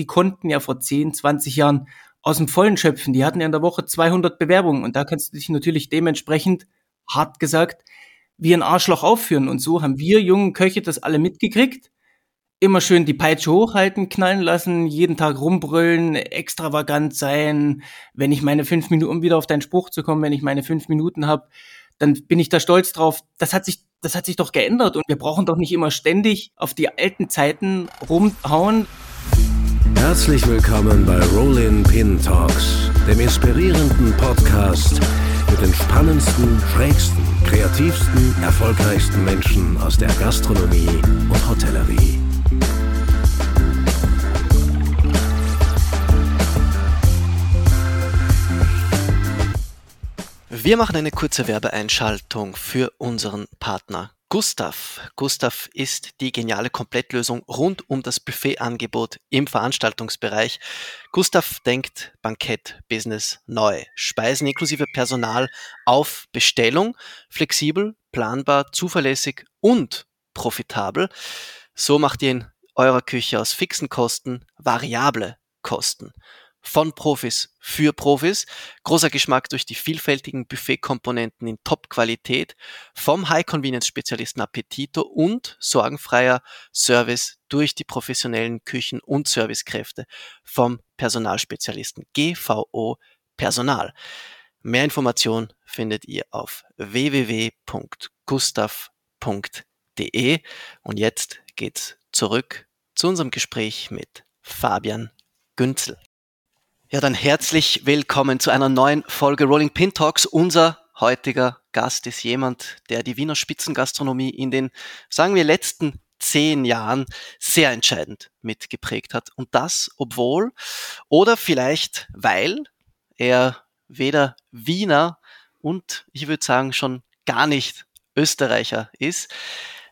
die konnten ja vor 10, 20 Jahren aus dem Vollen schöpfen. Die hatten ja in der Woche 200 Bewerbungen und da kannst du dich natürlich dementsprechend, hart gesagt, wie ein Arschloch aufführen. Und so haben wir jungen Köche das alle mitgekriegt. Immer schön die Peitsche hochhalten, knallen lassen, jeden Tag rumbrüllen, extravagant sein. Wenn ich meine fünf Minuten, um wieder auf deinen Spruch zu kommen, wenn ich meine fünf Minuten habe, dann bin ich da stolz drauf. Das hat sich, das hat sich doch geändert und wir brauchen doch nicht immer ständig auf die alten Zeiten rumhauen. Herzlich willkommen bei Rollin Pin Talks, dem inspirierenden Podcast mit den spannendsten, schrägsten, kreativsten, erfolgreichsten Menschen aus der Gastronomie und Hotellerie. Wir machen eine kurze Werbeeinschaltung für unseren Partner Gustav. Gustav ist die geniale Komplettlösung rund um das Buffetangebot im Veranstaltungsbereich. Gustav denkt Bankett-Business neu. Speisen inklusive Personal auf Bestellung, flexibel, planbar, zuverlässig und profitabel. So macht ihr in eurer Küche aus fixen Kosten variable Kosten von Profis für Profis. Großer Geschmack durch die vielfältigen Buffet-Komponenten in Top-Qualität, vom High-Convenience-Spezialisten Appetito und sorgenfreier Service durch die professionellen Küchen- und Servicekräfte vom Personalspezialisten GVO Personal. Mehr Informationen findet ihr auf www.gustav.de und jetzt geht's zurück zu unserem Gespräch mit Fabian Günzel. Ja, dann herzlich willkommen zu einer neuen Folge Rolling Pin Talks. Unser heutiger Gast ist jemand, der die Wiener Spitzengastronomie in den, sagen wir, letzten zehn Jahren sehr entscheidend mitgeprägt hat. Und das, obwohl oder vielleicht weil er weder Wiener und ich würde sagen schon gar nicht Österreicher ist.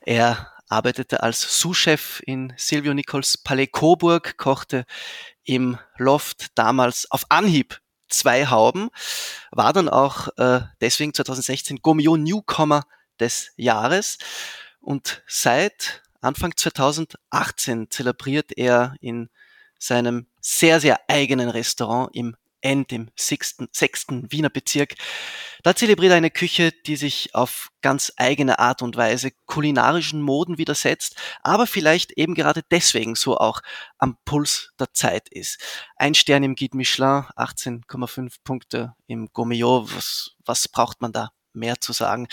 Er arbeitete als Sous-Chef in Silvio Nichols Palais Coburg, kochte im Loft damals auf Anhieb zwei Hauben, war dann auch äh, deswegen 2016 Gomio Newcomer des Jahres. Und seit Anfang 2018 zelebriert er in seinem sehr, sehr eigenen Restaurant im End im sechsten, sechsten Wiener Bezirk. Da zelebriert er eine Küche, die sich auf ganz eigene Art und Weise kulinarischen Moden widersetzt, aber vielleicht eben gerade deswegen so auch am Puls der Zeit ist. Ein Stern im Guide Michelin, 18,5 Punkte im Gourmet. Was, was braucht man da? Mehr zu sagen.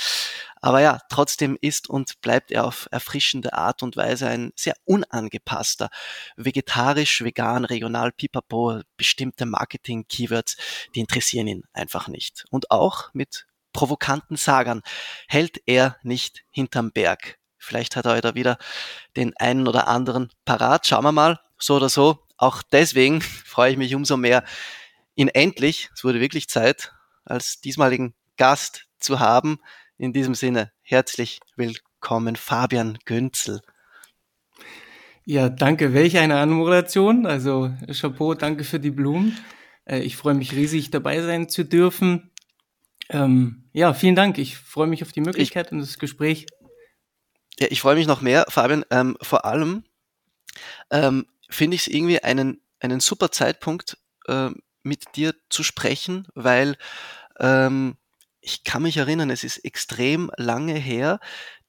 Aber ja, trotzdem ist und bleibt er auf erfrischende Art und Weise ein sehr unangepasster, vegetarisch, vegan, regional, pipapo, bestimmte Marketing-Keywords, die interessieren ihn einfach nicht. Und auch mit provokanten Sagern hält er nicht hinterm Berg. Vielleicht hat er heute wieder den einen oder anderen parat. Schauen wir mal, so oder so. Auch deswegen freue ich mich umso mehr, ihn endlich, es wurde wirklich Zeit, als diesmaligen Gast zu haben. In diesem Sinne, herzlich willkommen, Fabian Günzel. Ja, danke. Welche eine Anmoderation. Also Chapeau, danke für die Blumen. Äh, ich freue mich riesig, dabei sein zu dürfen. Ähm, ja, vielen Dank. Ich freue mich auf die Möglichkeit ich, und das Gespräch. Ja, ich freue mich noch mehr, Fabian. Ähm, vor allem ähm, finde ich es irgendwie einen, einen super Zeitpunkt, äh, mit dir zu sprechen, weil ähm, ich kann mich erinnern, es ist extrem lange her,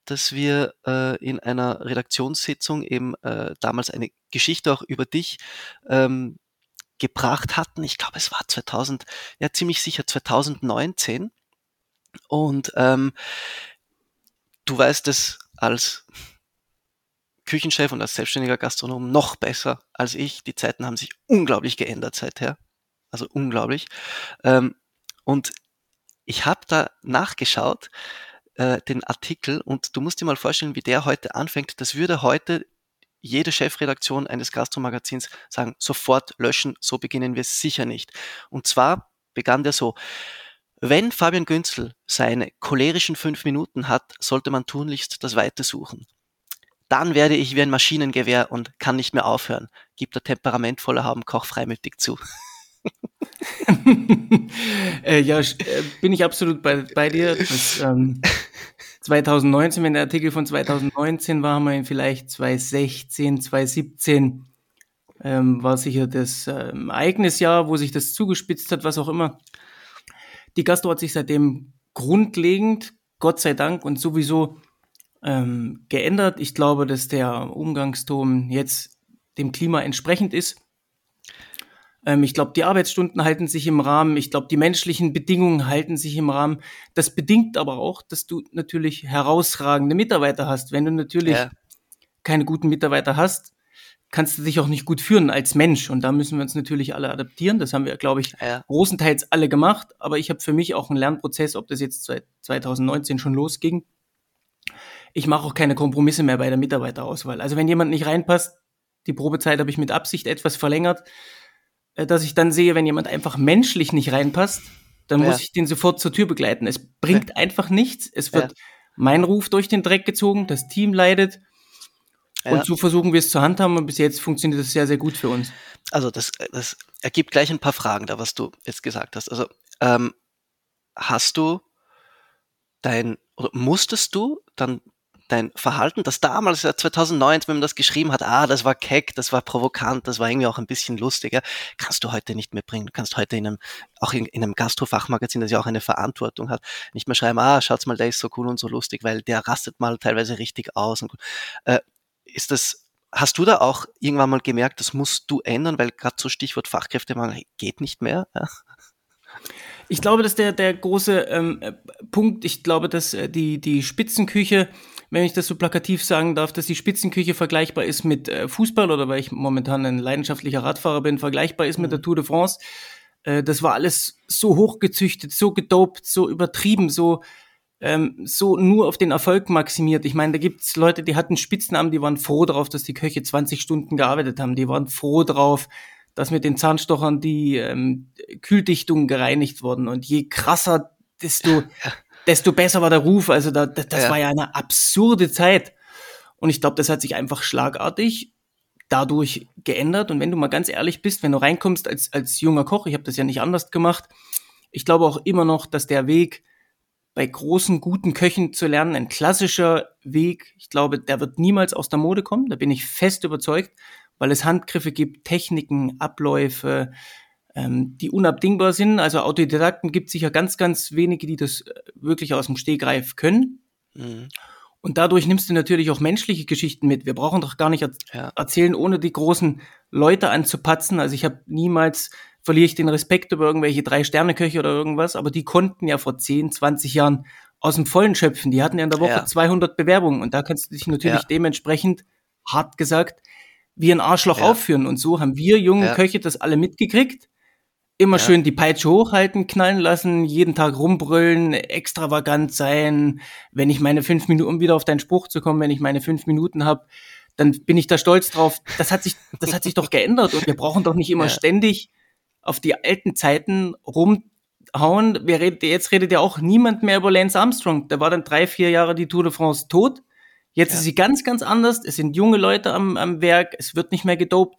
dass wir äh, in einer Redaktionssitzung eben äh, damals eine Geschichte auch über dich ähm, gebracht hatten. Ich glaube, es war 2000, ja ziemlich sicher 2019. Und ähm, du weißt es als Küchenchef und als selbstständiger Gastronom noch besser als ich. Die Zeiten haben sich unglaublich geändert seither. Also unglaublich. Ähm, und ich habe da nachgeschaut, äh, den Artikel, und du musst dir mal vorstellen, wie der heute anfängt. Das würde heute jede Chefredaktion eines Gastromagazins sagen, sofort löschen, so beginnen wir sicher nicht. Und zwar begann der so, wenn Fabian Günzel seine cholerischen fünf Minuten hat, sollte man tunlichst das Weite suchen. Dann werde ich wie ein Maschinengewehr und kann nicht mehr aufhören, gibt der temperamentvolle Habenkoch freimütig zu. äh, ja, äh, bin ich absolut bei, bei dir. Das, ähm, 2019, wenn der Artikel von 2019 war, haben wir ihn vielleicht 2016, 2017 ähm, war sicher das ähm, Ereignisjahr, wo sich das zugespitzt hat, was auch immer. Die Gastro hat sich seitdem grundlegend, Gott sei Dank und sowieso ähm, geändert. Ich glaube, dass der Umgangston jetzt dem Klima entsprechend ist. Ähm, ich glaube, die Arbeitsstunden halten sich im Rahmen. Ich glaube, die menschlichen Bedingungen halten sich im Rahmen. Das bedingt aber auch, dass du natürlich herausragende Mitarbeiter hast. Wenn du natürlich ja. keine guten Mitarbeiter hast, kannst du dich auch nicht gut führen als Mensch. Und da müssen wir uns natürlich alle adaptieren. Das haben wir, glaube ich, ja. großenteils alle gemacht. Aber ich habe für mich auch einen Lernprozess, ob das jetzt seit 2019 schon losging. Ich mache auch keine Kompromisse mehr bei der Mitarbeiterauswahl. Also wenn jemand nicht reinpasst, die Probezeit habe ich mit Absicht etwas verlängert, dass ich dann sehe, wenn jemand einfach menschlich nicht reinpasst, dann ja. muss ich den sofort zur Tür begleiten. Es bringt ja. einfach nichts. Es wird ja. mein Ruf durch den Dreck gezogen, das Team leidet. Und so versuchen wir es zu handhaben und bis jetzt funktioniert das sehr, sehr gut für uns. Also das, das ergibt gleich ein paar Fragen da, was du jetzt gesagt hast. Also ähm, hast du dein, oder musstest du dann dein Verhalten, das damals, 2009, wenn man das geschrieben hat, ah, das war keck, das war provokant, das war irgendwie auch ein bisschen lustiger, kannst du heute nicht mehr bringen. Du kannst heute in einem, auch in, in einem Gastrofachmagazin, das ja auch eine Verantwortung hat, nicht mehr schreiben, ah, schaut's mal, der ist so cool und so lustig, weil der rastet mal teilweise richtig aus. Und, äh, ist das, hast du da auch irgendwann mal gemerkt, das musst du ändern, weil gerade so Stichwort Fachkräftemangel geht nicht mehr? Ja? Ich glaube, dass der, der große ähm, äh, Punkt, ich glaube, dass äh, die, die Spitzenküche wenn ich das so plakativ sagen darf, dass die Spitzenküche vergleichbar ist mit äh, Fußball oder weil ich momentan ein leidenschaftlicher Radfahrer bin, vergleichbar ist mit der mhm. Tour de France. Äh, das war alles so hochgezüchtet, so gedopt, so übertrieben, so ähm, so nur auf den Erfolg maximiert. Ich meine, da gibt's Leute, die hatten Spitznamen, die waren froh drauf, dass die Köche 20 Stunden gearbeitet haben. Die waren froh drauf, dass mit den Zahnstochern die ähm, Kühldichtungen gereinigt wurden. Und je krasser, desto desto besser war der Ruf. Also da, das ja. war ja eine absurde Zeit. Und ich glaube, das hat sich einfach schlagartig dadurch geändert. Und wenn du mal ganz ehrlich bist, wenn du reinkommst als, als junger Koch, ich habe das ja nicht anders gemacht, ich glaube auch immer noch, dass der Weg bei großen, guten Köchen zu lernen, ein klassischer Weg, ich glaube, der wird niemals aus der Mode kommen, da bin ich fest überzeugt, weil es Handgriffe gibt, Techniken, Abläufe, ähm, die unabdingbar sind. Also Autodidakten gibt sicher ganz, ganz wenige, die das äh, wirklich aus dem Stegreif können. Mhm. Und dadurch nimmst du natürlich auch menschliche Geschichten mit. Wir brauchen doch gar nicht er ja. erzählen, ohne die großen Leute anzupatzen. Also ich habe niemals verliere ich den Respekt über irgendwelche Drei-Sterne-Köche oder irgendwas, aber die konnten ja vor 10, 20 Jahren aus dem Vollen schöpfen. Die hatten ja in der Woche ja. 200 Bewerbungen und da kannst du dich natürlich ja. dementsprechend, hart gesagt, wie ein Arschloch aufführen. Und so haben wir jungen Köche das alle mitgekriegt Immer ja. schön die Peitsche hochhalten, knallen lassen, jeden Tag rumbrüllen, extravagant sein. Wenn ich meine fünf Minuten, um wieder auf deinen Spruch zu kommen, wenn ich meine fünf Minuten habe, dann bin ich da stolz drauf. Das hat sich, das hat sich doch geändert und wir brauchen doch nicht immer ja. ständig auf die alten Zeiten rumhauen. Wir redet, jetzt redet ja auch niemand mehr über Lance Armstrong. Da war dann drei, vier Jahre die Tour de France tot. Jetzt ja. ist sie ganz, ganz anders. Es sind junge Leute am, am Werk. Es wird nicht mehr gedopt.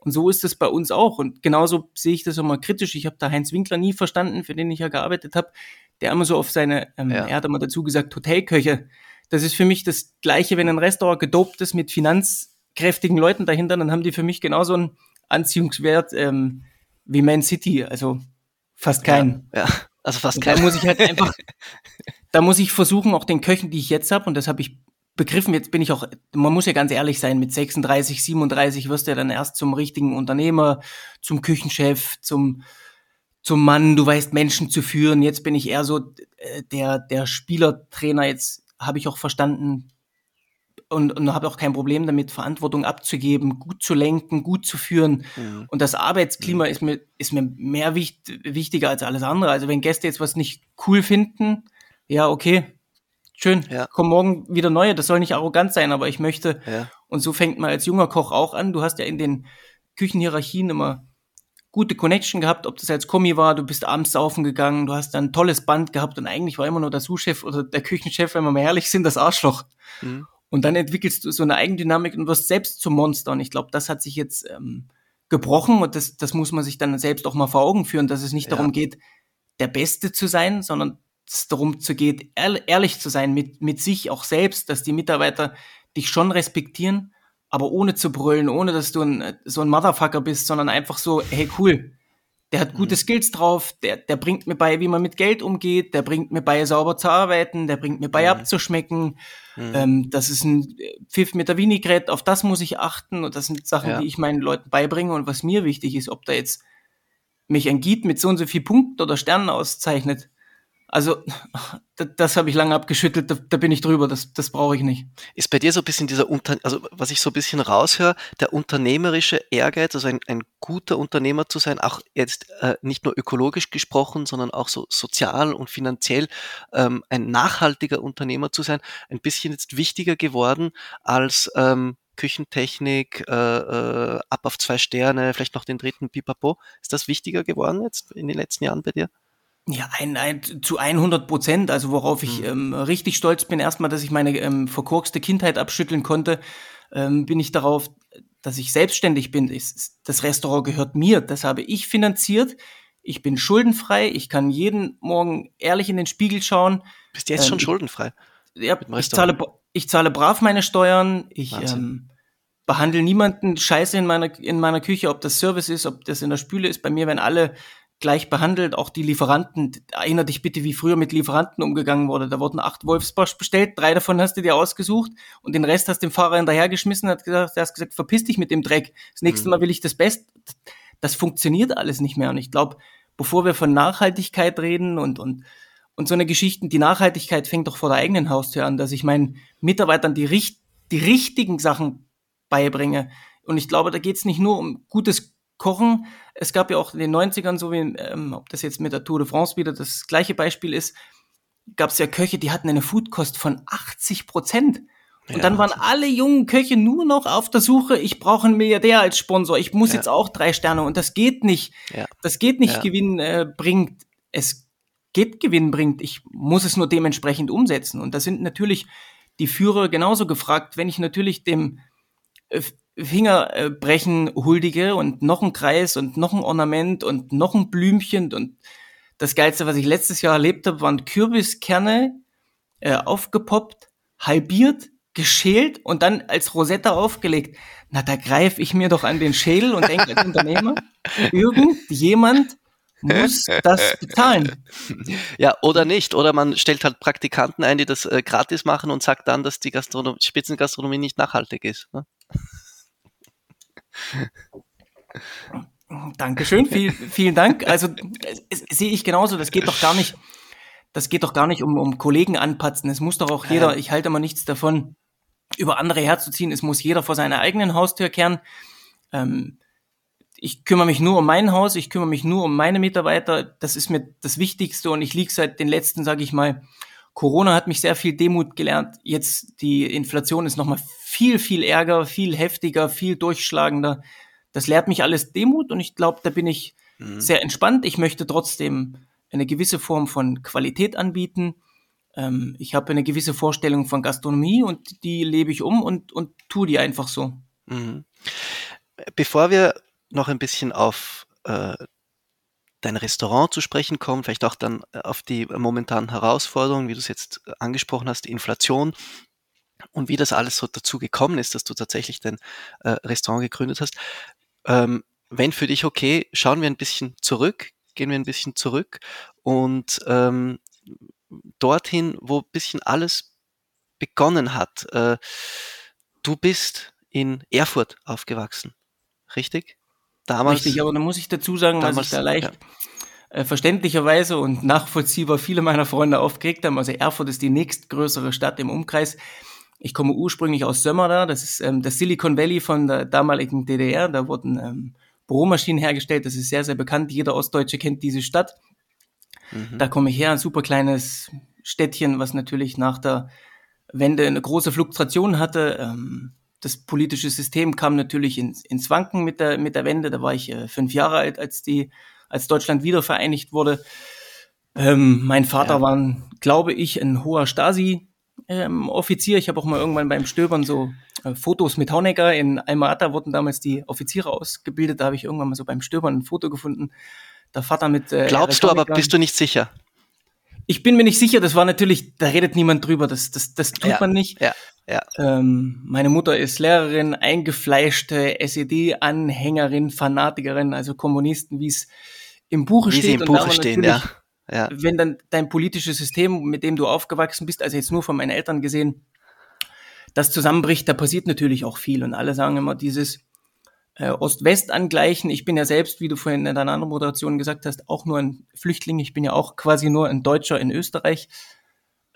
Und so ist es bei uns auch. Und genauso sehe ich das immer kritisch. Ich habe da Heinz Winkler nie verstanden, für den ich ja gearbeitet habe, der immer so auf seine, ähm, ja. er hat immer dazu gesagt, Hotelköche. Das ist für mich das Gleiche, wenn ein Restaurant gedopt ist mit finanzkräftigen Leuten dahinter, dann haben die für mich genauso einen Anziehungswert ähm, wie Man City. Also fast keinen. Ja, ja. also fast keinen. Da muss ich halt einfach, da muss ich versuchen, auch den Köchen, die ich jetzt habe, und das habe ich begriffen, jetzt bin ich auch, man muss ja ganz ehrlich sein, mit 36, 37 wirst du ja dann erst zum richtigen Unternehmer, zum Küchenchef, zum, zum Mann, du weißt Menschen zu führen. Jetzt bin ich eher so äh, der, der Spielertrainer. Jetzt habe ich auch verstanden und, und habe auch kein Problem damit, Verantwortung abzugeben, gut zu lenken, gut zu führen. Mhm. Und das Arbeitsklima mhm. ist mir, ist mir mehr wichtig, wichtiger als alles andere. Also wenn Gäste jetzt was nicht cool finden, ja, okay, schön, ja. kommen morgen wieder neue. Das soll nicht arrogant sein, aber ich möchte, ja. und so fängt man als junger Koch auch an. Du hast ja in den Küchenhierarchien immer gute Connection gehabt, ob das als Kommi war, du bist abends saufen gegangen, du hast dann ein tolles Band gehabt und eigentlich war immer nur der Sous-Chef oder der Küchenchef, wenn wir mal ehrlich sind, das Arschloch. Mhm. Und dann entwickelst du so eine Eigendynamik und wirst selbst zum Monster. Und ich glaube, das hat sich jetzt ähm, gebrochen und das, das muss man sich dann selbst auch mal vor Augen führen, dass es nicht ja. darum geht, der Beste zu sein, sondern es darum zu geht, ehrlich zu sein mit, mit sich auch selbst, dass die Mitarbeiter dich schon respektieren, aber ohne zu brüllen, ohne dass du ein, so ein Motherfucker bist, sondern einfach so, hey cool, der hat gute mhm. Skills drauf, der, der bringt mir bei, wie man mit Geld umgeht, der bringt mir bei, sauber zu arbeiten, der bringt mir bei, mhm. abzuschmecken. Mhm. Ähm, das ist ein Pfiff mit der Vinaigrette, auf das muss ich achten und das sind Sachen, ja. die ich meinen Leuten beibringe und was mir wichtig ist, ob da jetzt mich ein Guide mit so und so viel Punkten oder Sternen auszeichnet, also, das, habe ich lange abgeschüttelt, da, da, bin ich drüber, das, das brauche ich nicht. Ist bei dir so ein bisschen dieser Unter, also was ich so ein bisschen raushöre, der unternehmerische Ehrgeiz, also ein, ein guter Unternehmer zu sein, auch jetzt äh, nicht nur ökologisch gesprochen, sondern auch so sozial und finanziell ähm, ein nachhaltiger Unternehmer zu sein, ein bisschen jetzt wichtiger geworden als ähm, Küchentechnik, äh, äh, ab auf zwei Sterne, vielleicht noch den dritten Pipapo. Ist das wichtiger geworden jetzt in den letzten Jahren bei dir? Ja, ein, ein, zu 100 Prozent. Also worauf ich mhm. ähm, richtig stolz bin, erstmal, dass ich meine ähm, verkorkste Kindheit abschütteln konnte, ähm, bin ich darauf, dass ich selbstständig bin. Das Restaurant gehört mir, das habe ich finanziert. Ich bin schuldenfrei. Ich kann jeden Morgen ehrlich in den Spiegel schauen. Bist du jetzt schon ähm, schuldenfrei? Ja, ich zahle, ich zahle brav meine Steuern. Ich ähm, behandle niemanden scheiße in meiner, in meiner Küche, ob das Service ist, ob das in der Spüle ist. Bei mir werden alle gleich behandelt, auch die Lieferanten. Erinner dich bitte, wie früher mit Lieferanten umgegangen wurde. Da wurden acht Wolfsbarsch bestellt, drei davon hast du dir ausgesucht und den Rest hast du dem Fahrer hinterhergeschmissen, hat gesagt, der hast gesagt, verpiss dich mit dem Dreck. Das nächste mhm. Mal will ich das Best. Das funktioniert alles nicht mehr. Und ich glaube, bevor wir von Nachhaltigkeit reden und, und, und so eine Geschichten, die Nachhaltigkeit fängt doch vor der eigenen Haustür an, dass ich meinen Mitarbeitern die, die richtigen Sachen beibringe. Und ich glaube, da geht es nicht nur um gutes Kochen. Es gab ja auch in den 90ern, so wie, ähm, ob das jetzt mit der Tour de France wieder das gleiche Beispiel ist, gab es ja Köche, die hatten eine Foodkost von 80 Prozent. Und ja, dann waren alle jungen Köche nur noch auf der Suche, ich brauche einen Milliardär als Sponsor, ich muss ja. jetzt auch drei Sterne und das geht nicht. Ja. Das geht nicht Gewinn äh, bringt. Es geht Gewinn bringt. Ich muss es nur dementsprechend umsetzen. Und da sind natürlich die Führer genauso gefragt, wenn ich natürlich dem äh, Fingerbrechen huldige und noch ein Kreis und noch ein Ornament und noch ein Blümchen und das Geilste, was ich letztes Jahr erlebt habe, waren Kürbiskerne äh, aufgepoppt, halbiert, geschält und dann als Rosetta aufgelegt. Na, da greife ich mir doch an den Schädel und denke als Unternehmer, irgendjemand muss das bezahlen. Ja, oder nicht. Oder man stellt halt Praktikanten ein, die das äh, gratis machen und sagt dann, dass die Gastronom Spitzengastronomie nicht nachhaltig ist. Ne? Dankeschön, viel, vielen Dank. Also sehe ich genauso, das geht doch gar nicht, das geht doch gar nicht um, um Kollegen anpatzen. Es muss doch auch jeder, ich halte mal nichts davon, über andere herzuziehen. Es muss jeder vor seiner eigenen Haustür kehren. Ähm, ich kümmere mich nur um mein Haus, ich kümmere mich nur um meine Mitarbeiter. Das ist mir das Wichtigste und ich liege seit den letzten, sage ich mal, Corona hat mich sehr viel Demut gelernt. Jetzt die Inflation ist nochmal viel, viel ärger, viel heftiger, viel durchschlagender. Das lehrt mich alles Demut und ich glaube, da bin ich mhm. sehr entspannt. Ich möchte trotzdem eine gewisse Form von Qualität anbieten. Ähm, ich habe eine gewisse Vorstellung von Gastronomie und die lebe ich um und, und tue die einfach so. Mhm. Bevor wir noch ein bisschen auf äh, dein Restaurant zu sprechen kommen, vielleicht auch dann äh, auf die momentanen Herausforderungen, wie du es jetzt äh, angesprochen hast, die Inflation und wie das alles so dazu gekommen ist, dass du tatsächlich dein äh, Restaurant gegründet hast. Ähm, wenn für dich okay, schauen wir ein bisschen zurück, gehen wir ein bisschen zurück und ähm, dorthin, wo ein bisschen alles begonnen hat. Äh, du bist in Erfurt aufgewachsen, richtig? Damals, Richtig, aber da muss ich dazu sagen, damals, was ich da leicht ja. äh, verständlicherweise und nachvollziehbar viele meiner Freunde aufgeregt haben. Also Erfurt ist die nächstgrößere Stadt im Umkreis. Ich komme ursprünglich aus Sömmerda, das ist ähm, das Silicon Valley von der damaligen DDR. Da wurden ähm, Büromaschinen hergestellt, das ist sehr, sehr bekannt. Jeder Ostdeutsche kennt diese Stadt. Mhm. Da komme ich her, ein super kleines Städtchen, was natürlich nach der Wende eine große Fluktuation hatte. Ähm, das politische System kam natürlich ins, ins Wanken mit der, mit der Wende. Da war ich äh, fünf Jahre alt, als die, als Deutschland wieder vereinigt wurde. Ähm, mein Vater ja. war, glaube ich, ein hoher Stasi-Offizier. Ähm, ich habe auch mal irgendwann beim Stöbern so äh, Fotos mit Honecker in Alma-Ata wurden damals die Offiziere ausgebildet. Da habe ich irgendwann mal so beim Stöbern ein Foto gefunden. Der Vater mit. Äh, Glaubst du, aber bist du nicht sicher? Ich bin mir nicht sicher. Das war natürlich, da redet niemand drüber. Das, das, das tut ja. man nicht. Ja. Ja. Ähm, meine Mutter ist Lehrerin, eingefleischte SED-Anhängerin, Fanatikerin, also Kommunisten, wie es im Buche Wie steht. sie im Buche stehen, ja. Ja, wenn dann dein politisches System, mit dem du aufgewachsen bist, also jetzt nur von meinen Eltern gesehen, das zusammenbricht, da passiert natürlich auch viel. Und alle sagen immer dieses äh, Ost-West-Angleichen. Ich bin ja selbst, wie du vorhin in deiner anderen Moderation gesagt hast, auch nur ein Flüchtling. Ich bin ja auch quasi nur ein Deutscher in Österreich.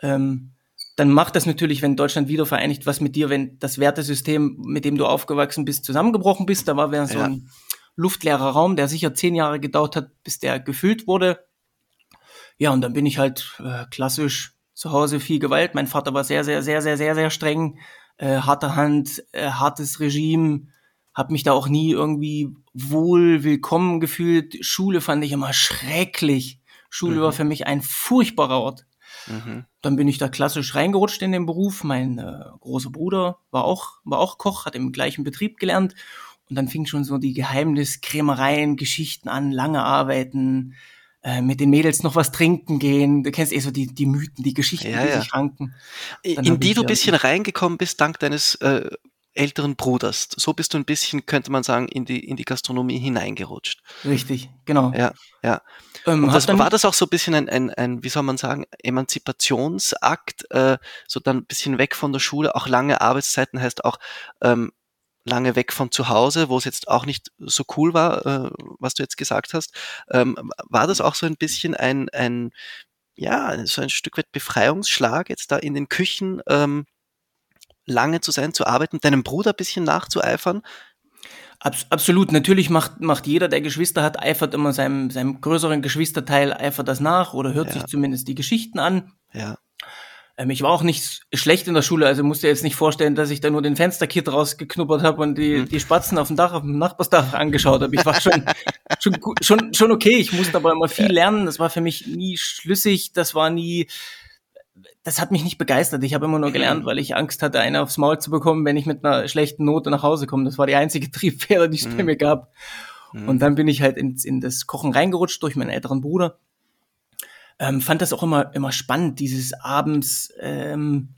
Ähm, dann macht das natürlich, wenn Deutschland wieder vereinigt, was mit dir, wenn das Wertesystem, mit dem du aufgewachsen bist, zusammengebrochen bist. Da war wir so Ja. ein luftleerer Raum, der sicher zehn Jahre gedauert hat, bis der gefüllt wurde. Ja, und dann bin ich halt äh, klassisch zu Hause viel Gewalt. Mein Vater war sehr, sehr, sehr, sehr, sehr, sehr streng, äh, harte Hand, äh, hartes Regime. Hab mich da auch nie irgendwie wohl willkommen gefühlt. Schule fand ich immer schrecklich. Schule Mhm. war für mich ein furchtbarer Ort. Mhm. Dann bin ich da klassisch reingerutscht in den Beruf. Mein äh, großer Bruder war auch, war auch Koch, hat im gleichen Betrieb gelernt. Und dann fing schon so die Geheimniskrämereien, Geschichten an, lange Arbeiten, äh, mit den Mädels noch was trinken gehen. Du kennst eh so die, die Mythen, die Geschichten, Ja, die ja. sich ranken. Dann in die du ein bisschen reingekommen bist, dank deines äh, älteren Bruders. So bist du ein bisschen, könnte man sagen, in die, in die Gastronomie hineingerutscht. Richtig, genau. Ja, ja. Ähm, das, war das auch so ein bisschen ein, ein, ein wie soll man sagen, Emanzipationsakt, äh, so dann ein bisschen weg von der Schule, auch lange Arbeitszeiten heißt auch ähm, lange weg von zu Hause, wo es jetzt auch nicht so cool war, äh, was du jetzt gesagt hast. Ähm, war das auch so ein bisschen ein, ein, ja, so ein Stück weit Befreiungsschlag, jetzt da in den Küchen ähm, lange zu sein, zu arbeiten, deinem Bruder ein bisschen nachzueifern? Abs absolut. Natürlich macht, macht jeder, der Geschwister hat, eifert immer seinem, seinem größeren Geschwisterteil, eifert das nach oder hört Ja. sich zumindest die Geschichten an. Ja, Ähm, ich war auch nicht schlecht in der Schule, also musst dir jetzt nicht vorstellen, dass ich da nur den Fensterkit rausgeknuppert habe und die, Hm. die Spatzen auf dem Dach, auf dem Nachbarsdach angeschaut habe. Ich war schon, schon, schon, schon okay. Ich musste aber immer viel lernen. Das war für mich nie schlüssig. Das war nie, das hat mich nicht begeistert. Ich habe immer nur gelernt, weil ich Angst hatte, eine aufs Maul zu bekommen, wenn ich mit einer schlechten Note nach Hause komme. Das war die einzige Triebfeder, die es bei Mhm. mir gab. Mhm. Und dann bin ich halt ins, in das Kochen reingerutscht durch meinen älteren Bruder. Ähm, fand das auch immer, immer spannend, dieses abends, ähm,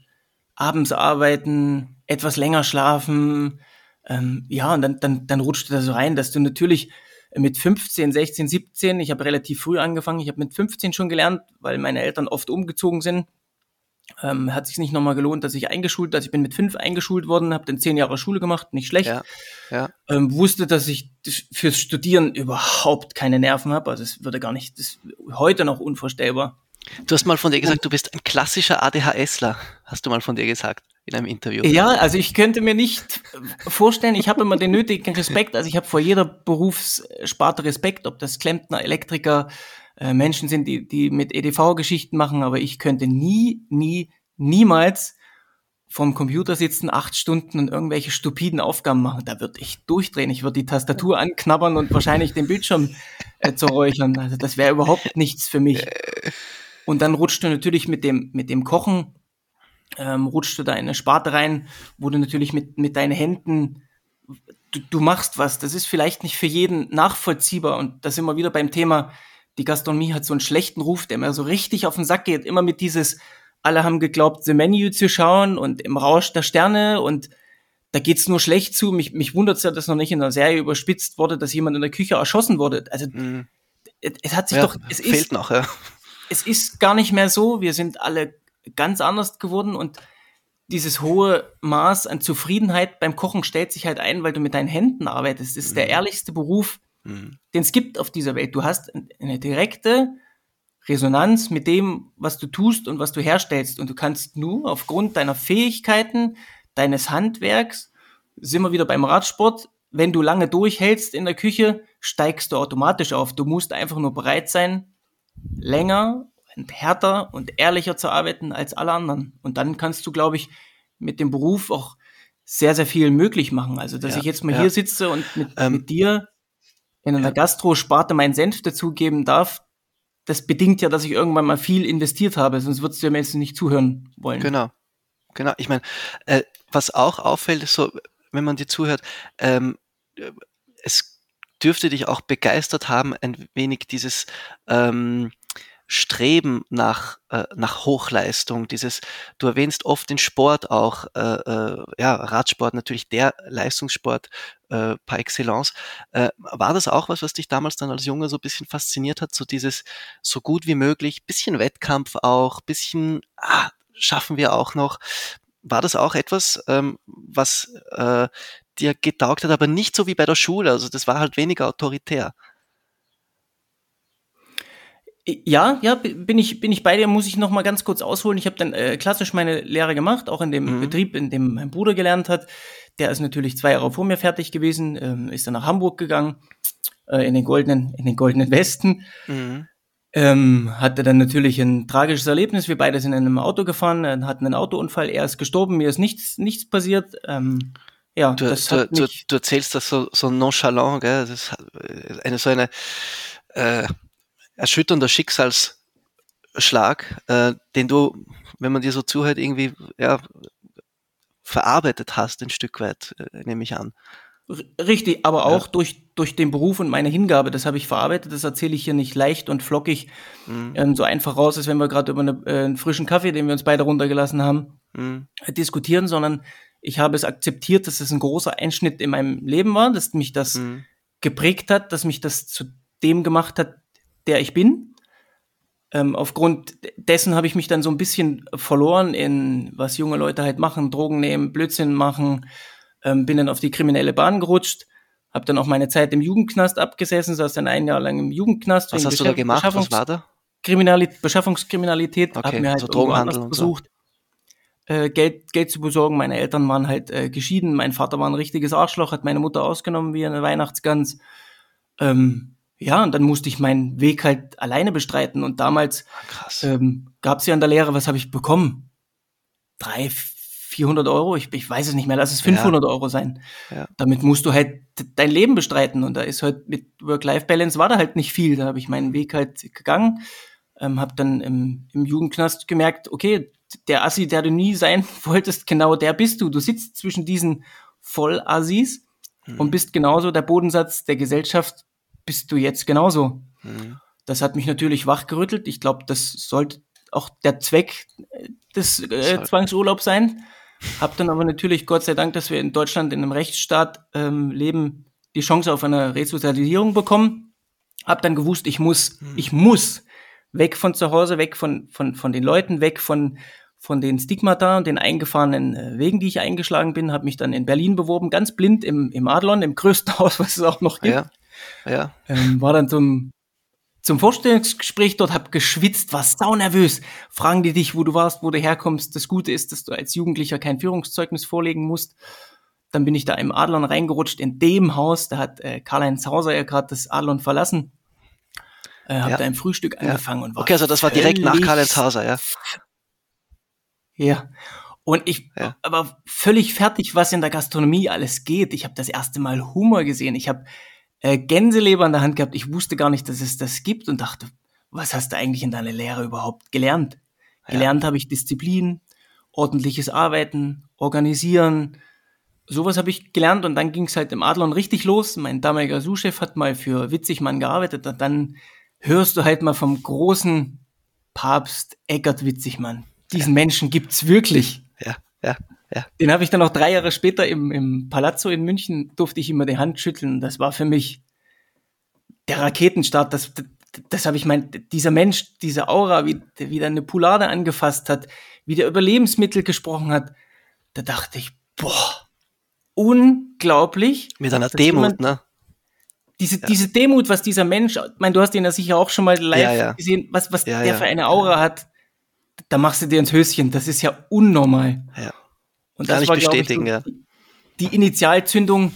abends arbeiten, etwas länger schlafen. Ähm, ja, und dann, dann, dann rutschte das so rein, dass du natürlich mit 15, 16, 17, ich habe relativ früh angefangen, ich habe mit 15 schon gelernt, weil meine Eltern oft umgezogen sind. Ähm, hat sich nicht nochmal gelohnt, dass ich eingeschult, also ich bin mit fünf eingeschult worden, habe dann zehn Jahre Schule gemacht, nicht schlecht ja, ja. ähm, wusste, dass ich fürs Studieren überhaupt keine Nerven habe. Also es würde gar nicht, das ist heute noch unvorstellbar. Du hast mal von dir gesagt, du bist ein klassischer ADHSler, hast du mal von dir gesagt in einem Interview. Ja, also ich könnte mir nicht vorstellen, ich habe immer den nötigen Respekt, also ich habe vor jeder Berufssparte Respekt, ob das Klempner, Elektriker, äh, Menschen sind, die, die mit EDV-Geschichten machen, aber ich könnte nie, nie, niemals vom Computer sitzen, acht Stunden und irgendwelche stupiden Aufgaben machen. Da würde ich durchdrehen. Ich würde die Tastatur anknabbern und wahrscheinlich den Bildschirm äh, zerräuchern. Also das wäre überhaupt nichts für mich. Und dann rutscht du natürlich mit dem, mit dem Kochen, ähm, rutscht du da in eine Sparte rein, wo du natürlich mit, mit deinen Händen, du, du machst was. Das ist vielleicht nicht für jeden nachvollziehbar. Und das immer wieder beim Thema, die Gastronomie hat so einen schlechten Ruf, der mir so richtig auf den Sack geht. Immer mit dieses, alle haben geglaubt, The Menu zu schauen und im Rausch der Sterne und da geht's nur schlecht zu. Mich, mich wundert's ja, dass noch nicht in der Serie überspitzt wurde, dass jemand in der Küche erschossen wurde. Also Mhm. es, es hat sich Ja, doch, es fehlt ist, noch, ja. es ist gar nicht mehr so. Wir sind alle ganz anders geworden und dieses hohe Maß an Zufriedenheit beim Kochen stellt sich halt ein, weil du mit deinen Händen arbeitest. Das ist der Mhm. ehrlichste Beruf, Mhm. den es gibt auf dieser Welt. Du hast eine direkte Resonanz mit dem, was du tust und was du herstellst. Und du kannst nur aufgrund deiner Fähigkeiten, deines Handwerks, sind wir wieder beim Radsport, wenn du lange durchhältst in der Küche, steigst du automatisch auf. Du musst einfach nur bereit sein, länger und härter und ehrlicher zu arbeiten als alle anderen. Und dann kannst du, glaube ich, mit dem Beruf auch sehr, sehr viel möglich machen. Also, dass Ja, ich jetzt mal ja. hier sitze und mit, Ähm, mit dir in einer ja. Gastro-Sparte meinen Senf dazugeben darf, das bedingt ja, dass ich irgendwann mal viel investiert habe, sonst würdest du mir jetzt nicht zuhören wollen. Genau, genau. Ich meine, äh, was auch auffällt, ist so, wenn man dir zuhört, ähm, äh, es dürfte dich auch begeistert haben, ein wenig dieses, ähm, Streben nach, äh, nach Hochleistung, dieses, du erwähnst oft den Sport auch, äh, äh, ja, Radsport natürlich der Leistungssport äh, par excellence. Äh, war das auch was, was dich damals dann als Junge so ein bisschen fasziniert hat, so dieses so gut wie möglich, bisschen Wettkampf auch, bisschen, ah, schaffen wir auch noch. War das auch etwas, ähm, was äh, dir getaugt hat, aber nicht so wie bei der Schule, also das war halt weniger autoritär? Ja, ja, bin ich, bin ich bei dir, muss ich noch mal ganz kurz ausholen. Ich habe dann äh, klassisch meine Lehre gemacht, auch in dem mhm. Betrieb, in dem mein Bruder gelernt hat. Der ist natürlich zwei Jahre vor mir fertig gewesen, ähm, ist dann nach Hamburg gegangen, äh, in den goldenen, in den goldenen Westen. Mhm. Ähm, hatte dann natürlich ein tragisches Erlebnis. Wir beide sind in einem Auto gefahren, äh, hatten einen Autounfall. Er ist gestorben, mir ist nichts, nichts passiert. Ähm, ja, du, das du, du, du, erzählst das so, so nonchalant, gell? Das ist äh, eine so eine äh, erschütternder Schicksalsschlag, äh, den du, wenn man dir so zuhört, irgendwie ja, verarbeitet hast, ein Stück weit, äh, nehme ich an. Richtig, aber auch ja. durch, durch den Beruf und meine Hingabe, das habe ich verarbeitet, das erzähle ich hier nicht leicht und flockig mhm. ähm, so einfach raus, als wenn wir gerade über eine, äh, einen frischen Kaffee, den wir uns beide runtergelassen haben, mhm. diskutieren, sondern ich habe es akzeptiert, dass es ein großer Einschnitt in meinem Leben war, dass mich das mhm. geprägt hat, dass mich das zu dem gemacht hat, der ich bin. Ähm, aufgrund dessen habe ich mich dann so ein bisschen verloren in, was junge Leute halt machen, Drogen nehmen, Blödsinn machen, ähm, bin dann auf die kriminelle Bahn gerutscht, habe dann auch meine Zeit im Jugendknast abgesessen, saß dann ein Jahr lang im Jugendknast. Was hast du da gemacht? Was war da? Kriminalit Beschaffungskriminalität, okay, habe mir halt so Drogenhandel versucht, so. äh, Geld, Geld zu besorgen. Meine Eltern waren halt äh, geschieden, mein Vater war ein richtiges Arschloch, hat meine Mutter ausgenommen wie eine Weihnachtsgans. Ähm, ja, und dann musste ich meinen Weg halt alleine bestreiten. Und damals ähm, gab es ja in der Lehre, was habe ich bekommen? Drei, 400 Euro? Ich, ich weiß es nicht mehr, lass es 500 ja. Euro sein. Ja. Damit musst du halt dein Leben bestreiten. Und da ist halt mit Work-Life-Balance war da halt nicht viel. Da habe ich meinen Weg halt gegangen, ähm, habe dann im, im Jugendknast gemerkt, okay, der Assi, der du nie sein wolltest, genau der bist du. Du sitzt zwischen diesen Vollassis mhm. und bist genauso der Bodensatz der Gesellschaft, bist du jetzt genauso. Mhm. Das hat mich natürlich wachgerüttelt. Ich glaube, das sollte auch der Zweck des äh, Zwangsurlaubs sein. Hab dann aber natürlich, Gott sei Dank, dass wir in Deutschland in einem Rechtsstaat ähm, leben, die Chance auf eine Resozialisierung bekommen. Hab dann gewusst, ich muss, mhm. ich muss weg von zu Hause, weg von, von, von den Leuten, weg von, von den Stigmata und den eingefahrenen äh, Wegen, die ich eingeschlagen bin, habe mich dann in Berlin beworben, ganz blind im, im Adlon, im größten Haus, was es auch noch gibt. Ja. Ja. Ähm, war dann zum, zum Vorstellungsgespräch dort, hab geschwitzt, war sau nervös. Fragen die dich, wo du warst, wo du herkommst. Das Gute ist, dass du als Jugendlicher kein Führungszeugnis vorlegen musst. Dann bin ich da im Adlon reingerutscht, in dem Haus. Da hat äh, Karl-Heinz Hauser ja gerade das Adlon verlassen. Äh, hab ja. da ein Frühstück angefangen und war. Okay, also das war direkt nach Karl-Heinz Hauser, ja. Ja. Und ich ja. war völlig fertig, was in der Gastronomie alles geht. Ich habe das erste Mal Humor gesehen. Ich habe äh, Gänseleber in der Hand gehabt. Ich wusste gar nicht, dass es das gibt und dachte, was hast du eigentlich in deiner Lehre überhaupt gelernt? Ja. Gelernt habe ich Disziplin, ordentliches Arbeiten, Organisieren. Sowas habe ich gelernt und dann ging es halt im Adlon richtig los. Mein damaliger Suchchef hat mal für Witzigmann gearbeitet und dann hörst du halt mal vom großen Papst Eckert Witzigmann. Diesen ja. Menschen gibt's wirklich. Ja, ja. Ja. Den habe ich dann auch drei Jahre später im, im Palazzo in München, durfte ich immer die Hand schütteln. Das war für mich der Raketenstart. Das, das, das habe ich mein, dieser Mensch, diese Aura, wie, wie der eine Poulade angefasst hat, wie der über Lebensmittel gesprochen hat, da dachte ich, boah, unglaublich. Mit einer Demut, jemand, ne? Diese, ja. diese Demut, was dieser Mensch, ich meine, du hast ihn ja sicher auch schon mal live ja, ja. gesehen, was, was der für eine Aura hat, da machst du dir ins Höschen. Das ist ja unnormal. Ja. Und Kann das war, bestätigen, ich, so, ja. Die Initialzündung,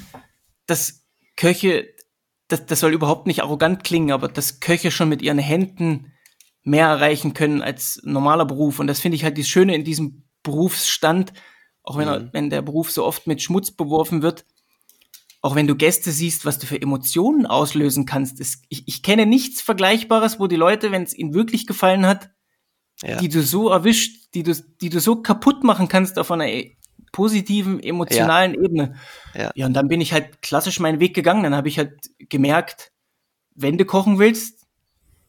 dass Köche, das, das soll überhaupt nicht arrogant klingen, aber dass Köche schon mit ihren Händen mehr erreichen können als normaler Beruf. Und das finde ich halt das Schöne in diesem Berufsstand, auch wenn, mhm. wenn der Beruf so oft mit Schmutz beworfen wird, auch wenn du Gäste siehst, was du für Emotionen auslösen kannst. Es, ich, ich kenne nichts Vergleichbares, wo die Leute, wenn es ihnen wirklich gefallen hat, ja. die du so erwischt, die du, die du so kaputt machen kannst auf einer positiven, emotionalen ja. Ebene. Ja. ja, und dann bin ich halt klassisch meinen Weg gegangen. Dann habe ich halt gemerkt, wenn du kochen willst,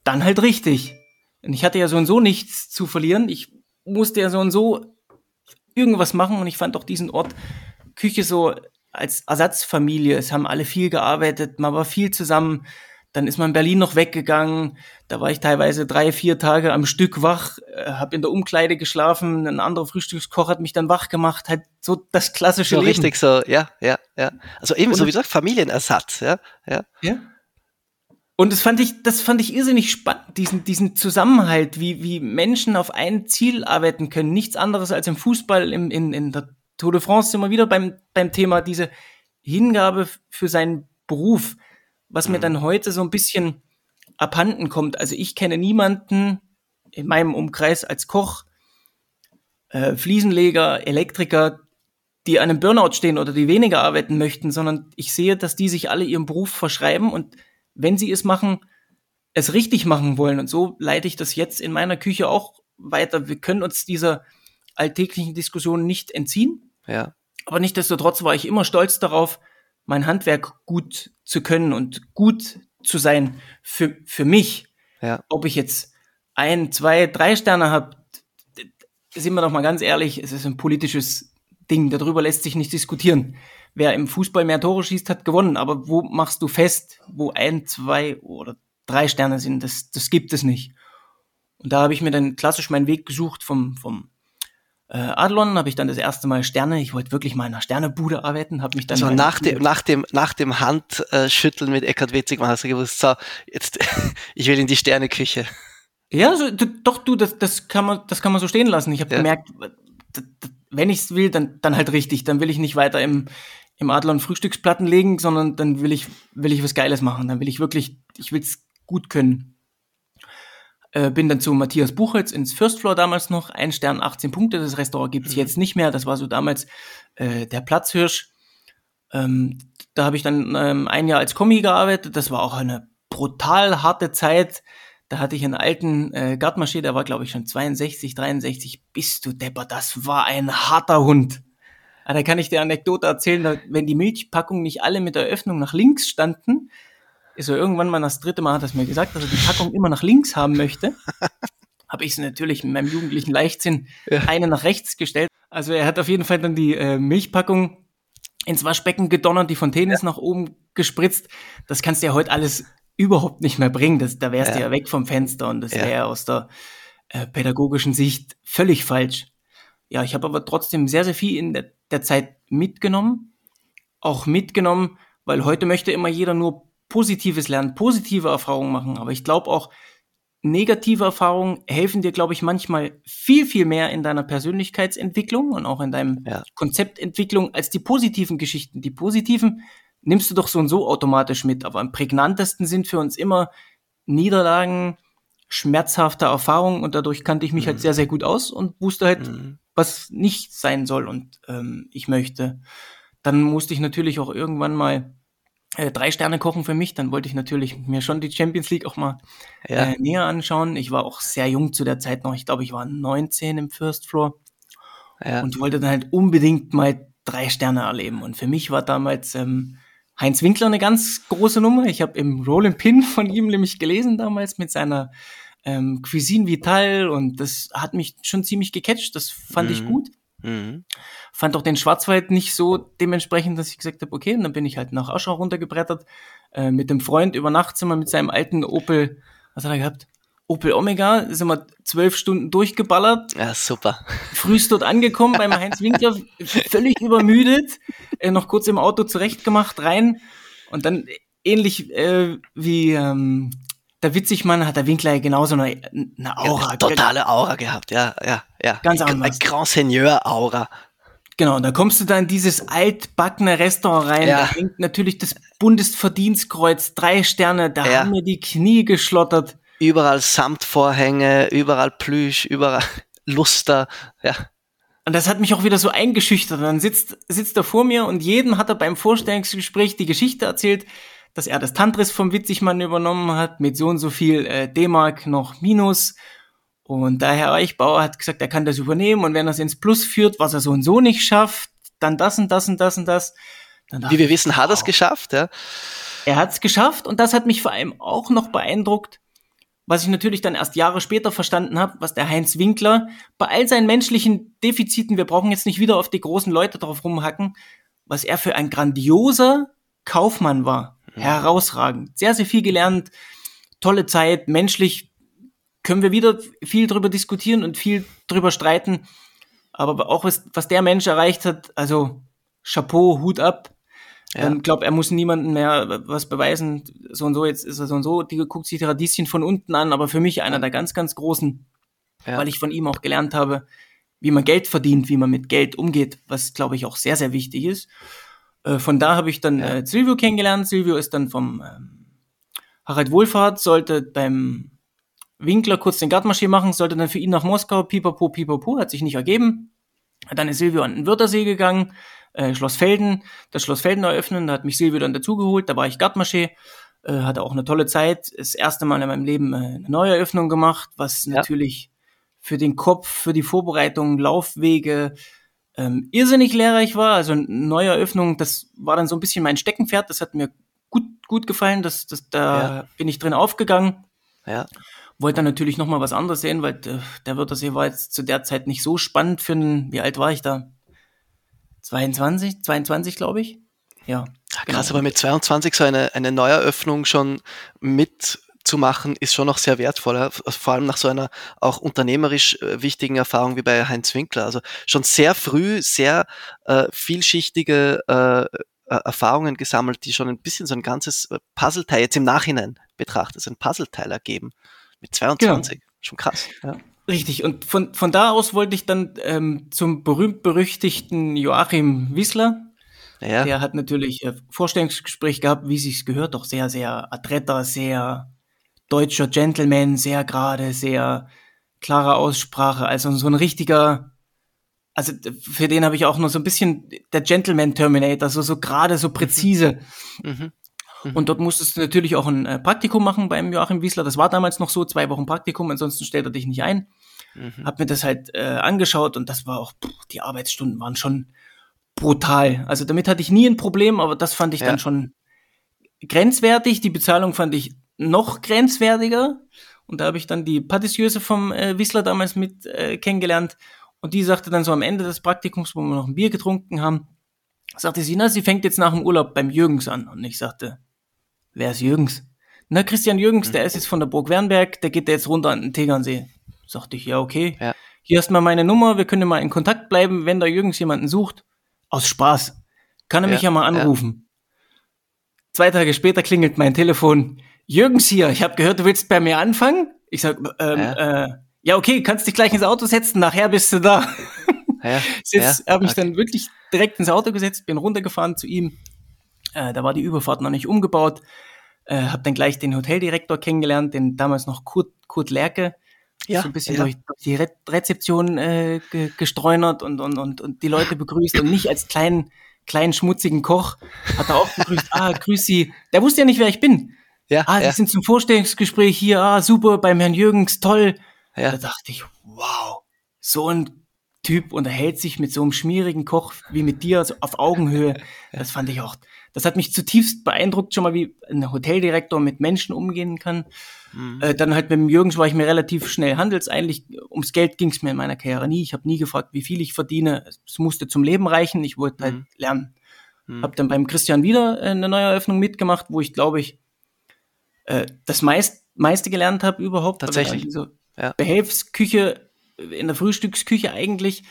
dann halt richtig. Und ich hatte ja so und so nichts zu verlieren. Ich musste ja so und so irgendwas machen und ich fand auch diesen Ort Küche so als Ersatzfamilie. Es haben alle viel gearbeitet, man war viel zusammen. Dann ist man in Berlin noch weggegangen. Da war ich teilweise drei, vier Tage am Stück wach, äh, habe in der Umkleide geschlafen. Ein anderer Frühstückskoch hat mich dann wach gemacht. Halt so das klassische So Leben. richtig so, ja, ja, ja. Also eben so wie gesagt, Familienersatz, ja, ja. Ja. Und das fand ich, das fand ich irrsinnig spannend, diesen, diesen Zusammenhalt, wie, wie Menschen auf ein Ziel arbeiten können. Nichts anderes als im Fußball, im, in, in der Tour de France sind wir wieder beim, beim Thema, diese Hingabe für seinen Beruf, was mir Mhm. dann heute so ein bisschen abhanden kommt. Also ich kenne niemanden in meinem Umkreis als Koch, äh, Fliesenleger, Elektriker, die an einem Burnout stehen oder die weniger arbeiten möchten, sondern ich sehe, dass die sich alle ihrem Beruf verschreiben und wenn sie es machen, es richtig machen wollen. Und so leite ich das jetzt in meiner Küche auch weiter. Wir können uns dieser alltäglichen Diskussion nicht entziehen. ja. Aber nichtsdestotrotz war ich immer stolz darauf, mein Handwerk gut zu können und gut zu sein für, für mich. Ja. Ob ich jetzt ein, zwei, drei Sterne habe, sind wir doch mal ganz ehrlich, es ist ein politisches Ding. Darüber lässt sich nicht diskutieren. Wer im Fußball mehr Tore schießt, hat gewonnen. Aber wo machst du fest, wo ein, zwei oder drei Sterne sind? Das, das gibt es nicht. Und da habe ich mir dann klassisch meinen Weg gesucht vom, vom äh, Adlon, habe ich dann das erste Mal Sterne. Ich wollte wirklich mal in einer Sternebude arbeiten, habe mich dann Also mal- nach dem, nach dem, nach dem Handschütteln mit Eckhard Witzigmann hast du gewusst, so, jetzt, ich will in die Sterneküche. Ja, so, doch, du, das, das, kann man, das kann man so stehen lassen. Ich habe Ja. gemerkt, wenn ich es will, dann, dann halt richtig. Dann will ich nicht weiter im, im Adlon Frühstücksplatten legen, sondern dann will ich, will ich was Geiles machen. Dann will ich wirklich, ich will es gut können. Äh, bin dann zu Matthias Buchholz ins First Floor damals noch. Ein Stern, 18 Punkte. Das Restaurant gibt's jetzt nicht mehr. Das war so damals äh, der Platzhirsch. Ähm, da habe ich dann ähm, ein Jahr als Kommi gearbeitet. Das war auch eine brutal harte Zeit. Da hatte ich einen alten äh, Gardmaché, der war glaube ich schon 62, 63. Bist du Depper, das war ein harter Hund. Ah, Da kann ich dir Anekdote erzählen, wenn die Milchpackungen nicht alle mit der Öffnung nach links standen, ist er irgendwann mal das dritte Mal hat er es mir gesagt, dass er die Packung immer nach links haben möchte. Habe ich es natürlich mit meinem jugendlichen Leichtsinn eine nach rechts gestellt. Also er hat auf jeden Fall dann die äh, Milchpackung ins Waschbecken gedonnert, die Fontäne ist nach oben gespritzt. Das kannst du ja heute alles überhaupt nicht mehr bringen. Das, da wärst Ja. du ja weg vom Fenster und das Ja. wäre aus der äh, pädagogischen Sicht völlig falsch. Ja, ich habe aber trotzdem sehr, sehr viel in der, der Zeit mitgenommen. Auch mitgenommen, weil heute möchte immer jeder nur Positives lernen, positive Erfahrungen machen. Aber ich glaube auch, negative Erfahrungen helfen dir, glaube ich, manchmal viel, viel mehr in deiner Persönlichkeitsentwicklung und auch in deinem Ja. Konzeptentwicklung als die positiven Geschichten. Die positiven nimmst du doch so und so automatisch mit, aber am prägnantesten sind für uns immer Niederlagen, schmerzhafte Erfahrungen und dadurch kannte ich mich halt sehr, sehr gut aus und wusste halt, Mhm. was nicht sein soll und ähm, ich möchte. Dann musste ich natürlich auch irgendwann mal äh, drei Sterne kochen für mich. Dann wollte ich natürlich mir schon die Champions League auch mal Ja. äh, näher anschauen. Ich war auch sehr jung zu der Zeit noch. Ich glaube, ich war 19 im First Floor ja. und wollte dann halt unbedingt mal drei Sterne erleben. Und für mich war damals ähm, Heinz Winkler eine ganz große Nummer. Ich habe im Roll Pin von ihm nämlich gelesen damals mit seiner ähm, Cuisine Vital und das hat mich schon ziemlich gecatcht. Das fand ich Mhm. gut. Mhm. Fand auch den Schwarzwald nicht so dementsprechend, dass ich gesagt habe, okay, und dann bin ich halt nach Aschau runtergebrettert äh, mit dem Freund über Nacht sind wir mit seinem alten Opel, was hat er gehabt? Opel Omega, sind wir zwölf Stunden durchgeballert, ja, super. frühst dort angekommen beim Heinz Winkler, völlig übermüdet, äh, noch kurz im Auto zurechtgemacht, rein und dann ähnlich äh, wie ähm, der Witzigmann hat der Winkler ja genauso eine, eine Aura. Ja, totale Aura gehabt, ja, ja, ja. Ganz anders. Grand Seigneur Aura. Genau, und da kommst du da in dieses altbackene Restaurant rein, Ja. da hängt natürlich das Bundesverdienstkreuz, drei Sterne, da Ja. haben mir die Knie geschlottert. Überall Samtvorhänge, überall Plüsch, überall Luster, ja. Und das hat mich auch wieder so eingeschüchtert. Und dann sitzt, sitzt er vor mir und jedem hat er beim Vorstellungsgespräch die Geschichte erzählt, dass er das Tantris vom Witzigmann übernommen hat, mit so und so viel äh, D-Mark noch Minus. Und der Herr Eichbauer hat gesagt, er kann das übernehmen und wenn er es ins Plus führt, was er so und so nicht schafft, dann das und das und das und das. Dann Wie wir wissen, hat er es geschafft, ja. Er hat es geschafft und das hat mich vor allem auch noch beeindruckt. was ich natürlich dann erst Jahre später verstanden habe, was der Heinz Winkler bei all seinen menschlichen Defiziten, wir brauchen jetzt nicht wieder auf die großen Leute drauf rumhacken, was er für ein grandioser Kaufmann war. Ja. Herausragend. Sehr, sehr viel gelernt. Tolle Zeit. Menschlich können wir wieder viel drüber diskutieren und viel drüber streiten. Aber auch was, was der Mensch erreicht hat, also Chapeau, Hut ab. Ich ja. ähm, glaube, er muss niemandem mehr was beweisen. So und so, jetzt ist er so und so. Die guckt sich die Radieschen von unten an, aber für mich einer der ganz, ganz großen, ja. weil ich von ihm auch gelernt habe, wie man Geld verdient, wie man mit Geld umgeht, was glaube ich auch sehr, sehr wichtig ist. Äh, von da habe ich dann ja. äh, Silvio kennengelernt. Silvio ist dann vom ähm, Harald Wohlfahrt, sollte beim Winkler kurz den Gartmarschier machen, sollte dann für ihn nach Moskau, pipapo, pipapo, hat sich nicht ergeben. Dann ist Silvio an den Wörthersee gegangen, äh, Schloss Felden, das Schloss Felden eröffnen, da hat mich Silvio dann dazugeholt, da war ich Gartmarschier, äh, hatte auch eine tolle Zeit, das erste Mal in meinem Leben äh, eine Neueröffnung gemacht, was ja. natürlich für den Kopf, für die Vorbereitung, Laufwege, ähm, irrsinnig lehrreich war. Also Neueröffnung, das war dann so ein bisschen mein Steckenpferd, das hat mir gut, gut gefallen, das, das, da ja. bin ich drin aufgegangen. Ja. Wollte dann natürlich noch mal was anderes sehen, weil äh, der Wörthersee war jetzt zu der Zeit nicht so spannend für einen, wie alt war ich da? 22, 22 glaube ich. Ja. Krass, genau. aber mit 22 so eine, eine Neueröffnung schon mitzumachen, ist schon noch sehr wertvoll, vor allem nach so einer auch unternehmerisch äh, wichtigen Erfahrung wie bei Heinz Winkler. Also schon sehr früh sehr äh, vielschichtige äh, Erfahrungen gesammelt, die schon ein bisschen so ein ganzes äh, Puzzleteil jetzt im Nachhinein betrachtet, ein Puzzleteil ergeben. Mit 22. Genau. Schon krass. Ja. Richtig, und von, von da aus wollte ich dann ähm, zum berühmt-berüchtigten Joachim Wissler. Ja. Der hat natürlich äh, Vorstellungsgespräch gehabt, wie sich's gehört, doch sehr, sehr adretter, sehr deutscher Gentleman, sehr gerade, sehr klare Aussprache, also so ein richtiger, also für den habe ich auch nur so ein bisschen der Gentleman Terminator, so, so gerade, so präzise. Mhm. Mhm. Und dort musstest du natürlich auch ein äh, Praktikum machen beim Joachim Wiesler. Das war damals noch so, zwei Wochen Praktikum, ansonsten stellt er dich nicht ein. Mhm. Hab mir das halt äh, angeschaut und das war auch, pff, die Arbeitsstunden waren schon brutal. Also damit hatte ich nie ein Problem, aber das fand ich ja. dann schon grenzwertig. Die Bezahlung fand ich noch grenzwertiger. Und da habe ich dann die Patissieuse vom äh, Wissler damals mit äh, kennengelernt. Und die sagte dann so am Ende des Praktikums, wo wir noch ein Bier getrunken haben, sagte sie, na, sie fängt jetzt nach dem Urlaub beim Jürgens an. Und ich sagte, Wer ist Jürgens? Na, Christian Jürgens, mhm. der ist jetzt von der Burg Wernberg, der geht jetzt runter an den Tegernsee. Sagte ich, ja, okay. Ja. Hier hast mal meine Nummer, wir können mal in Kontakt bleiben, wenn da Jürgens jemanden sucht. Aus Spaß. Kann er ja, mich ja mal anrufen. Ja. Zwei Tage später klingelt mein Telefon. Jürgens hier, ich habe gehört, du willst bei mir anfangen? Ich sag, ähm, ja. Äh, ja, okay, kannst dich gleich ins Auto setzen, nachher bist du da. Ja, Jetzt ja, habe ich okay. dann wirklich direkt ins Auto gesetzt, bin runtergefahren zu ihm, äh, da war die Überfahrt noch nicht umgebaut. Äh, habe dann gleich den Hoteldirektor kennengelernt, den damals noch Kurt, Kurt Lerke. Ja, so ein bisschen ja. durch, durch die Re Rezeption äh, ge gestreunert und, und, und, und die Leute begrüßt und nicht als kleinen, kleinen schmutzigen Koch hat er auch begrüßt. ah, grüß Sie. Der wusste ja nicht, wer ich bin. Ja, ah, Sie ja. sind zum Vorstellungsgespräch hier. Ah, super, beim Herrn Jürgens, toll. Ja. Da dachte ich, wow, so ein Typ unterhält sich mit so einem schmierigen Koch wie mit dir, so auf Augenhöhe. Das fand ich auch das hat mich zutiefst beeindruckt, schon mal wie ein Hoteldirektor mit Menschen umgehen kann. Mhm. Äh, dann halt mit dem Jürgens war ich mir relativ schnell handelseinig. Ums Geld ging es mir in meiner Karriere nie. Ich habe nie gefragt, wie viel ich verdiene. Es musste zum Leben reichen. Ich wollte halt mhm. lernen. Mhm. Habe dann beim Christian wieder äh, eine neue Eröffnung mitgemacht, wo ich glaube ich äh, das meist, meiste gelernt habe überhaupt. Tatsächlich. Also, ja. Behelfsküche in der Frühstücksküche eigentlich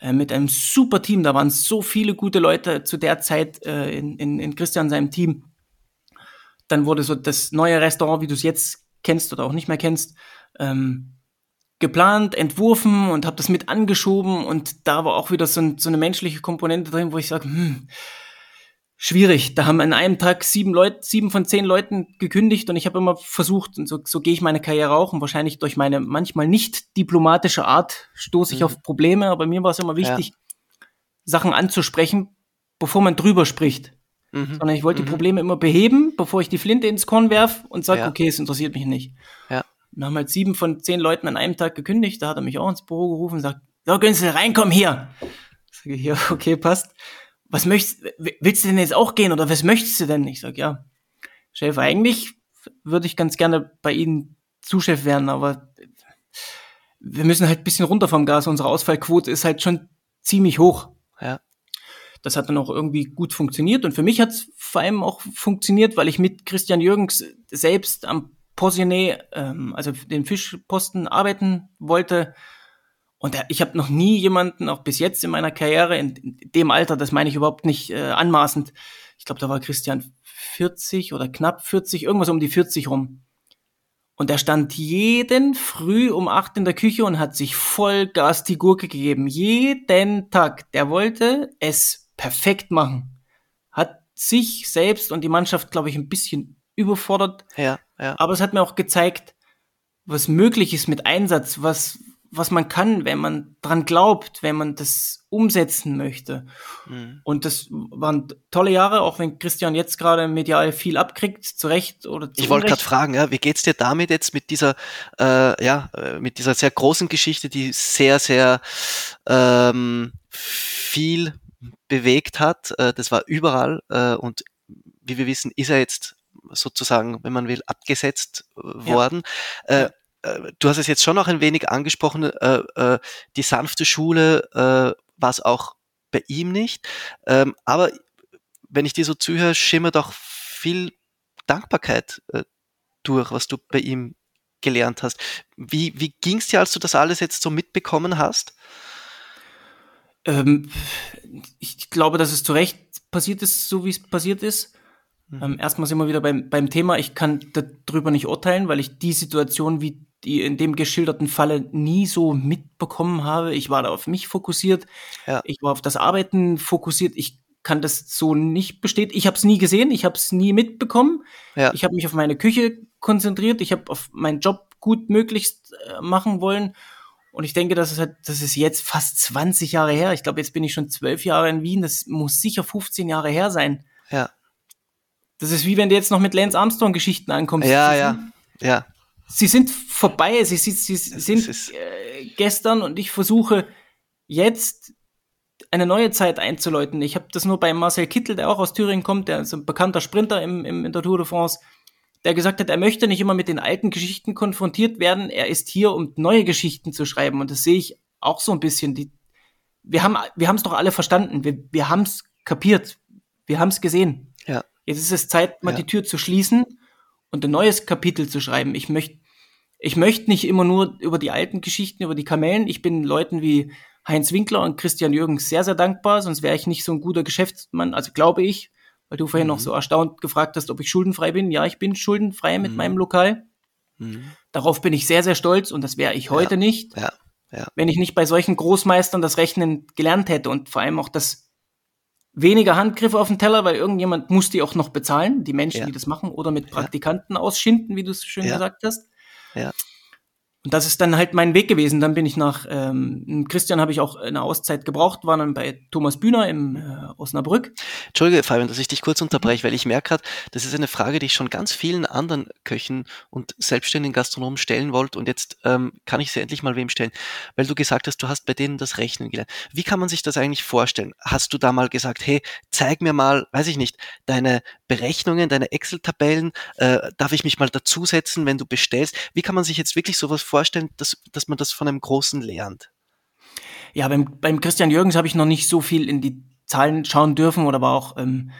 äh, mit einem super Team. Da waren so viele gute Leute zu der Zeit äh, in, in, in Christian seinem Team. Dann wurde so das neue Restaurant, wie du es jetzt kennst oder auch nicht mehr kennst, ähm, geplant, entworfen und habe das mit angeschoben und da war auch wieder so, ein, so eine menschliche Komponente drin, wo ich sage, hm, schwierig. Da haben an einem Tag sieben Leute, sieben von zehn Leuten gekündigt und ich habe immer versucht, und so, so gehe ich meine Karriere auch und wahrscheinlich durch meine manchmal nicht diplomatische Art stoße ich mhm. auf Probleme, aber mir war es immer wichtig, ja. Sachen anzusprechen, bevor man drüber spricht. Mhm. Sondern ich wollte mhm. die Probleme immer beheben, bevor ich die Flinte ins Korn werf und sage, ja. okay, es interessiert mich nicht. Ja. Dann haben halt sieben von zehn Leuten an einem Tag gekündigt, da hat er mich auch ins Büro gerufen und sagt, so Günzel, reinkomm hier. Sag ich, ja, okay, passt was möchtest, willst du denn jetzt auch gehen oder was möchtest du denn? Ich sag, ja, Chef, eigentlich würde ich ganz gerne bei Ihnen Zuschef werden, aber wir müssen halt ein bisschen runter vom Gas. Unsere Ausfallquote ist halt schon ziemlich hoch. Ja. Das hat dann auch irgendwie gut funktioniert. Und für mich hat es vor allem auch funktioniert, weil ich mit Christian Jürgens selbst am Positioné, ähm, also den Fischposten, arbeiten wollte. Und ich habe noch nie jemanden, auch bis jetzt in meiner Karriere, in, dem Alter, das meine ich überhaupt nicht äh, anmaßend, ich glaube, da war Christian 40 oder knapp 40, irgendwas um die 40 rum. Und er stand jeden früh um acht in der Küche und hat sich voll Gas die Gurke gegeben. Jeden Tag. Der wollte es perfekt machen. Hat sich selbst und die Mannschaft, glaube ich, ein bisschen überfordert. Ja, ja. Aber es hat mir auch gezeigt, was möglich ist mit Einsatz, was, was man kann, wenn man dran glaubt, wenn man das umsetzen möchte. Mhm. Und das waren tolle Jahre, auch wenn Christian jetzt gerade medial viel abkriegt, zu Recht oder zu Ich wollte gerade fragen, ja, wie geht's dir damit jetzt mit dieser, äh, ja, äh, mit dieser sehr großen Geschichte, die sehr, sehr ähm, viel bewegt hat. Äh, das war überall äh, und wie wir wissen, ist er jetzt sozusagen, wenn man will, abgesetzt äh, worden. Ja. Äh, äh, du hast es jetzt schon noch ein wenig angesprochen, äh, äh, die sanfte Schule äh, war es auch bei ihm nicht. Ähm, aber wenn ich dir so zuhöre, schimmert auch viel Dankbarkeit äh, durch, was du bei ihm gelernt hast. Wie, wie ging es dir, als du das alles jetzt so mitbekommen hast? Ähm, ich glaube, dass es zu Recht passiert ist, so wie es passiert ist. Mhm. Ähm, erstmal sind wir wieder beim, beim Thema. Ich kann darüber nicht urteilen, weil ich die Situation, wie die in dem geschilderten Falle nie so mitbekommen habe. Ich war da auf mich fokussiert. Ja. Ich war auf das Arbeiten fokussiert. Ich kann das so nicht bestätigen. Ich habe es nie gesehen, ich habe es nie mitbekommen. Ja. Ich habe mich auf meine Küche konzentriert. Ich habe auf meinen Job gut möglichst äh, machen wollen. Und ich denke, das ist halt, das ist jetzt fast 20 Jahre her. Ich glaube, jetzt bin ich schon zwölf Jahre in Wien. Das muss sicher 15 Jahre her sein. Ja. Das ist wie wenn du jetzt noch mit Lance Armstrong Geschichten ankommst. Ja, ja, ja sie sind vorbei, sie, sie, sie sind äh, gestern und ich versuche jetzt eine neue Zeit einzuläuten. Ich habe das nur bei Marcel Kittel, der auch aus Thüringen kommt, der ist ein bekannter Sprinter im, im, in der Tour de France, der gesagt hat, er möchte nicht immer mit den alten Geschichten konfrontiert werden, er ist hier, um neue Geschichten zu schreiben. Und das sehe ich auch so ein bisschen. Die, wir haben wir es doch alle verstanden, wir, wir haben es kapiert, wir haben es gesehen. Ja. Jetzt ist es Zeit, mal ja. die Tür zu schließen und ein neues Kapitel zu schreiben. Ich möchte ich möchte nicht immer nur über die alten Geschichten, über die Kamellen. Ich bin Leuten wie Heinz Winkler und Christian Jürgens sehr, sehr dankbar, sonst wäre ich nicht so ein guter Geschäftsmann, also glaube ich, weil du vorhin mhm. noch so erstaunt gefragt hast, ob ich schuldenfrei bin. Ja, ich bin schuldenfrei mit mhm. meinem Lokal. Mhm. Darauf bin ich sehr, sehr stolz und das wäre ich heute ja. nicht, ja. Ja. wenn ich nicht bei solchen Großmeistern das Rechnen gelernt hätte und vor allem auch das weniger Handgriffe auf den Teller, weil irgendjemand muss die auch noch bezahlen, die Menschen, die das machen, oder mit Praktikanten ausschinden, wie du es schön gesagt hast. Ja. Und das ist dann halt mein Weg gewesen. Dann bin ich nach ähm, Christian habe ich auch eine Auszeit gebraucht, war dann bei Thomas Bühner im äh, Osnabrück. Entschuldige, Fabian, dass ich dich kurz unterbreche, weil ich merke gerade, das ist eine Frage, die ich schon ganz vielen anderen Köchen und selbstständigen Gastronomen stellen wollte und jetzt ähm, kann ich sie endlich mal wem stellen, weil du gesagt hast, du hast bei denen das Rechnen gelernt. Wie kann man sich das eigentlich vorstellen? Hast du da mal gesagt, hey, zeig mir mal, weiß ich nicht, deine Berechnungen, deine Excel-Tabellen, äh, darf ich mich mal dazusetzen, wenn du bestellst? Wie kann man sich jetzt wirklich sowas vorstellen, dass, dass man das von einem Großen lernt? Ja, beim, beim Christian Jürgens habe ich noch nicht so viel in die Zahlen schauen dürfen oder war auch ähm,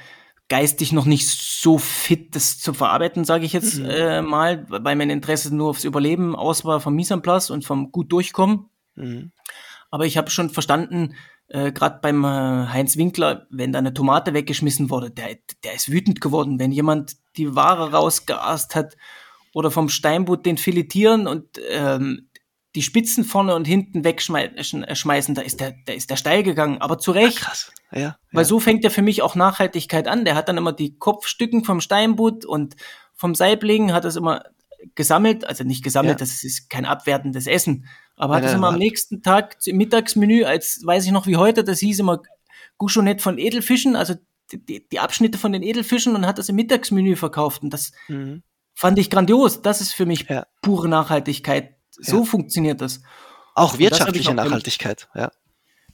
geistig noch nicht so fit, das zu verarbeiten, sage ich jetzt mhm. äh, mal, weil mein Interesse nur aufs Überleben aus war vom place und vom gut durchkommen. Mhm. Aber ich habe schon verstanden, äh, gerade beim äh, Heinz Winkler, wenn da eine Tomate weggeschmissen wurde, der, der ist wütend geworden, wenn jemand die Ware rausgeast hat oder vom Steinbutt den filetieren und ähm, die Spitzen vorne und hinten wegschmeißen, da ist der, der ist der steil gegangen, aber zu Recht. Ach, krass. Ja, Weil so fängt ja für mich auch Nachhaltigkeit an. Der hat dann immer die Kopfstücken vom Steinbutt und vom Saibling hat das immer gesammelt, also nicht gesammelt, ja. das ist kein abwertendes Essen, aber hat es immer am nächsten Tag im Mittagsmenü, als weiß ich noch wie heute, das hieß immer Gouchonette von Edelfischen, also die, die, Abschnitte von den Edelfischen und hat das im Mittagsmenü verkauft. Und das mhm. fand ich grandios. Das ist für mich ja. pure Nachhaltigkeit. So ja. funktioniert das. Auch wirtschaftliche Nachhaltigkeit, ja.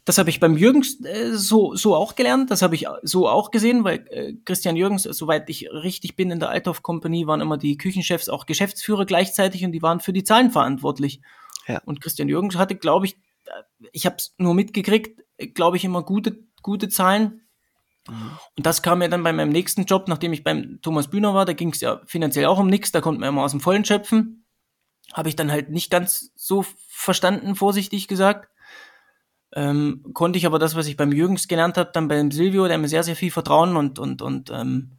Das habe ich beim Jürgens äh, so, so auch gelernt, das habe ich so auch gesehen, weil äh, Christian Jürgens, soweit ich richtig bin in der Althoff Company, waren immer die Küchenchefs auch Geschäftsführer gleichzeitig und die waren für die Zahlen verantwortlich. Ja. Und Christian Jürgens hatte, glaube ich, ich habe es nur mitgekriegt, glaube ich, immer gute, gute Zahlen. Mhm. Und das kam mir dann bei meinem nächsten Job, nachdem ich beim Thomas Bühner war, da ging es ja finanziell auch um nichts, da konnte man immer aus dem Vollen schöpfen. Habe ich dann halt nicht ganz so verstanden, vorsichtig gesagt. Ähm, konnte ich aber das, was ich beim Jürgens gelernt habe, dann beim Silvio, der mir sehr, sehr viel Vertrauen und, und, und ähm,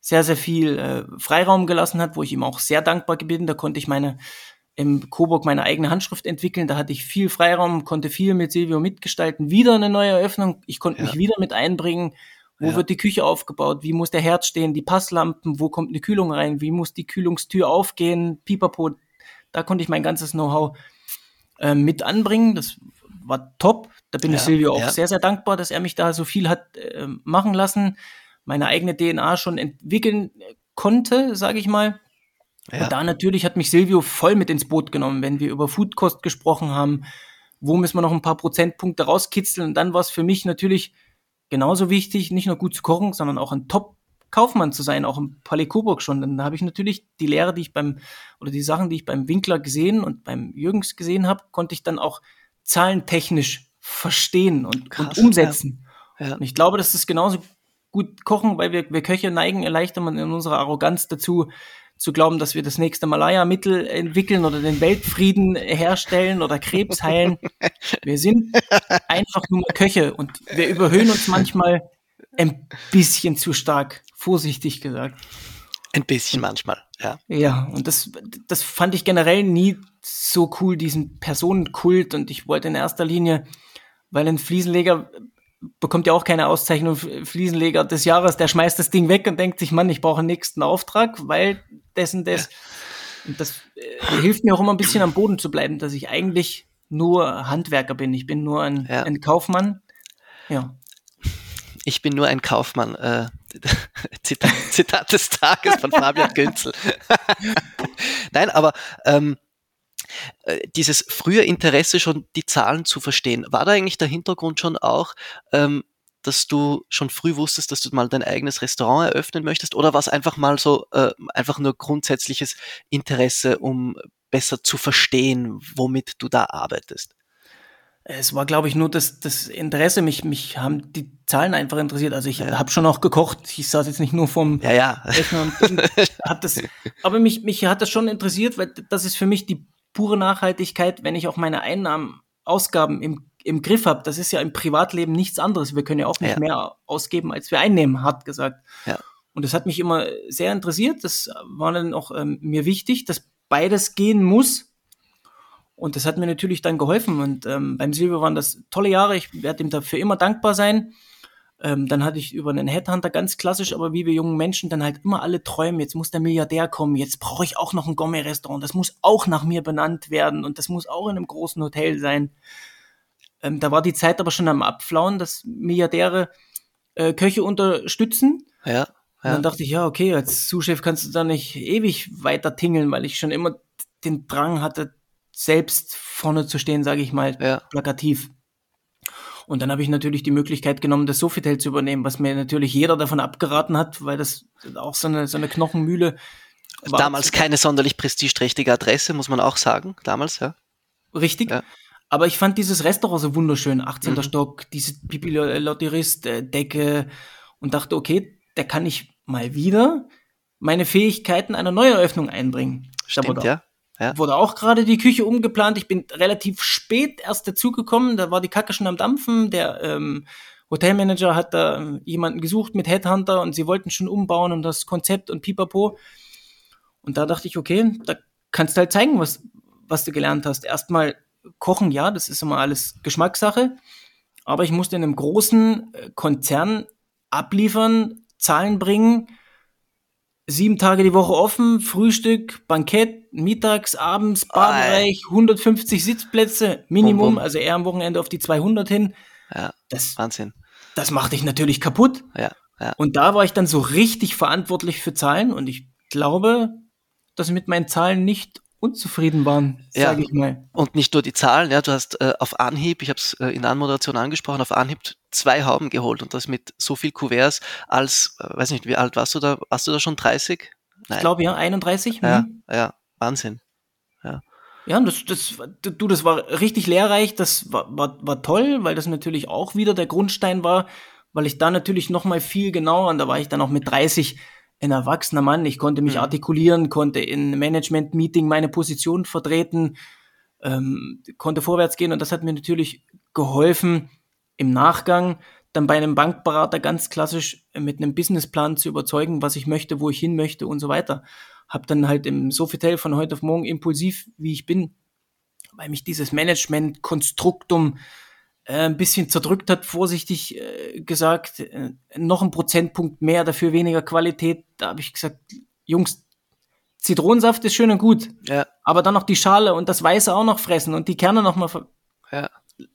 sehr, sehr viel äh, Freiraum gelassen hat, wo ich ihm auch sehr dankbar bin. Da konnte ich meine im Coburg meine eigene Handschrift entwickeln. Da hatte ich viel Freiraum, konnte viel mit Silvio mitgestalten. Wieder eine neue Eröffnung. Ich konnte ja. mich wieder mit einbringen. Wo ja. wird die Küche aufgebaut? Wie muss der Herd stehen? Die Passlampen? Wo kommt eine Kühlung rein? Wie muss die Kühlungstür aufgehen? Pipapo. Da konnte ich mein ganzes Know-how äh, mit anbringen. Das war top. Da bin ja. ich Silvio auch sehr, sehr dankbar, dass er mich da so viel hat äh, machen lassen. Meine eigene DNA schon entwickeln konnte, sage ich mal. Ja. Und da natürlich hat mich Silvio voll mit ins Boot genommen, wenn wir über Foodkost gesprochen haben. Wo müssen wir noch ein paar Prozentpunkte rauskitzeln? Und dann war es für mich natürlich genauso wichtig, nicht nur gut zu kochen, sondern auch ein Top-Kaufmann zu sein, auch im Palais Coburg schon. Dann habe ich natürlich die Lehre, die ich beim, oder die Sachen, die ich beim Winkler gesehen und beim Jürgens gesehen habe, konnte ich dann auch zahlentechnisch verstehen und, Krass, und umsetzen. Ja. Ja. Und ich glaube, dass das genauso gut kochen, weil wir, wir Köche neigen leicht in unserer Arroganz dazu, zu glauben, dass wir das nächste Malaya-Mittel entwickeln oder den Weltfrieden herstellen oder Krebs heilen. Wir sind einfach nur Köche und wir überhöhen uns manchmal ein bisschen zu stark, vorsichtig gesagt. Ein bisschen manchmal, ja. Ja, und das, das fand ich generell nie so cool, diesen Personenkult. Und ich wollte in erster Linie, weil ein Fliesenleger bekommt ja auch keine Auszeichnung Fliesenleger des Jahres, der schmeißt das Ding weg und denkt sich, Mann, ich brauche einen nächsten Auftrag, weil dessen das. Und das äh, hilft mir auch immer ein bisschen am Boden zu bleiben, dass ich eigentlich nur Handwerker bin. Ich bin nur ein, ja. ein Kaufmann. Ja. Ich bin nur ein Kaufmann. Äh, Zitat, Zitat des Tages von Fabian Günzel. Nein, aber ähm, äh, dieses frühe Interesse schon die Zahlen zu verstehen, war da eigentlich der Hintergrund schon auch, ähm, dass du schon früh wusstest, dass du mal dein eigenes Restaurant eröffnen möchtest? Oder war es einfach mal so, äh, einfach nur grundsätzliches Interesse, um besser zu verstehen, womit du da arbeitest? Es war, glaube ich, nur das, das Interesse. Mich, mich haben die Zahlen einfach interessiert. Also ich ja. habe schon auch gekocht. Ich saß jetzt nicht nur vom ja, ja. Rechner und hab das. Aber mich, mich hat das schon interessiert, weil das ist für mich die pure Nachhaltigkeit, wenn ich auch meine Einnahmen, Ausgaben im, im Griff habe. Das ist ja im Privatleben nichts anderes. Wir können ja auch nicht ja. mehr ausgeben, als wir einnehmen, hart gesagt. Ja. Und das hat mich immer sehr interessiert. Das war dann auch ähm, mir wichtig, dass beides gehen muss. Und das hat mir natürlich dann geholfen. Und ähm, beim Silvio waren das tolle Jahre. Ich werde ihm dafür immer dankbar sein. Ähm, dann hatte ich über einen Headhunter ganz klassisch, aber wie wir jungen Menschen dann halt immer alle träumen, jetzt muss der Milliardär kommen, jetzt brauche ich auch noch ein Gourmet-Restaurant, das muss auch nach mir benannt werden und das muss auch in einem großen Hotel sein. Ähm, da war die Zeit aber schon am Abflauen, dass Milliardäre äh, Köche unterstützen. Ja. Ja. Dann dachte ich, ja, okay, als Zuschef kannst du da nicht ewig weiter tingeln, weil ich schon immer den Drang hatte, selbst vorne zu stehen, sage ich mal, ja. plakativ. Und dann habe ich natürlich die Möglichkeit genommen, das Sofitel zu übernehmen, was mir natürlich jeder davon abgeraten hat, weil das auch so eine, so eine Knochenmühle war. Damals keine sonderlich prestigeträchtige Adresse, muss man auch sagen, damals, ja. Richtig. Ja. Aber ich fand dieses Restaurant so wunderschön, 18. Mhm. Stock, diese Bibliothekist-Decke und dachte, okay, da kann ich mal wieder meine Fähigkeiten einer Neueröffnung einbringen. Stimmt, ja. Ja. Wurde auch gerade die Küche umgeplant. Ich bin relativ spät erst dazugekommen. Da war die Kacke schon am Dampfen. Der ähm, Hotelmanager hat da ähm, jemanden gesucht mit Headhunter und sie wollten schon umbauen und das Konzept und pipapo. Und da dachte ich, okay, da kannst du halt zeigen, was, was du gelernt hast. Erstmal kochen, ja, das ist immer alles Geschmackssache. Aber ich musste in einem großen äh, Konzern abliefern, Zahlen bringen, sieben Tage die Woche offen, Frühstück, Bankett, mittags, abends, Barbereich, 150 Sitzplätze, Minimum, bum, bum. also eher am Wochenende auf die 200 hin. Ja, das, Wahnsinn. Das macht dich natürlich kaputt. Ja, ja. Und da war ich dann so richtig verantwortlich für Zahlen und ich glaube, dass mit meinen Zahlen nicht unzufrieden waren, Ja. sage ich mal. Und nicht nur die Zahlen, ja, du hast äh, auf Anhieb, ich habe es äh, in der Anmoderation angesprochen, auf Anhieb zwei Hauben geholt und das mit so viel Kuverts als, äh, weiß nicht, wie alt warst du da? Warst du da schon 30? Nein. Ich glaube ja, 31. ja, mhm. ja, Wahnsinn. Ja, und das, das, du, das war richtig lehrreich, das war, war, war toll, weil das natürlich auch wieder der Grundstein war, weil ich da natürlich noch mal viel genauer, und da war ich dann auch mit 30 ein erwachsener Mann, ich konnte mich Mhm. artikulieren, konnte in Management-Meeting meine Position vertreten, ähm, konnte vorwärts gehen und das hat mir natürlich geholfen, im Nachgang dann bei einem Bankberater ganz klassisch mit einem Businessplan zu überzeugen, was ich möchte, wo ich hin möchte und so weiter. Hab dann halt im Sofitel von heute auf morgen impulsiv, wie ich bin, weil mich dieses Management-Konstruktum ein bisschen zerdrückt hat, vorsichtig äh, gesagt, äh, noch ein Prozentpunkt mehr, dafür weniger Qualität. Da habe ich gesagt, Jungs, Zitronensaft ist schön und gut, Ja, aber dann noch die Schale und das Weiße auch noch fressen und die Kerne noch mal ja,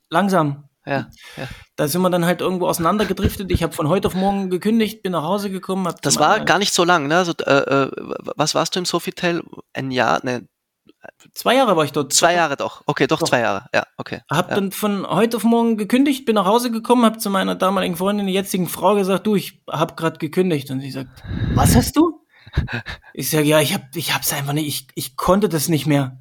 langsam. ja, ja. Da sind wir dann halt irgendwo auseinandergedriftet. Ich habe von heute auf morgen gekündigt, bin nach Hause gekommen. Das war gar nicht so lang, ne? Also, äh, äh, was warst du im Sofitel? Ein Jahr? Ne, zwei Jahre war ich dort. zwei Jahre doch. Okay, doch, Doch. zwei Jahre. Ja, okay. Hab ja. dann von heute auf morgen gekündigt, bin nach Hause gekommen, hab zu meiner damaligen Freundin, der jetzigen Frau gesagt, du, ich hab grad gekündigt. Und sie sagt, was hast du? Ich sage, ja, ich hab, ich hab's einfach nicht, ich, ich konnte das nicht mehr.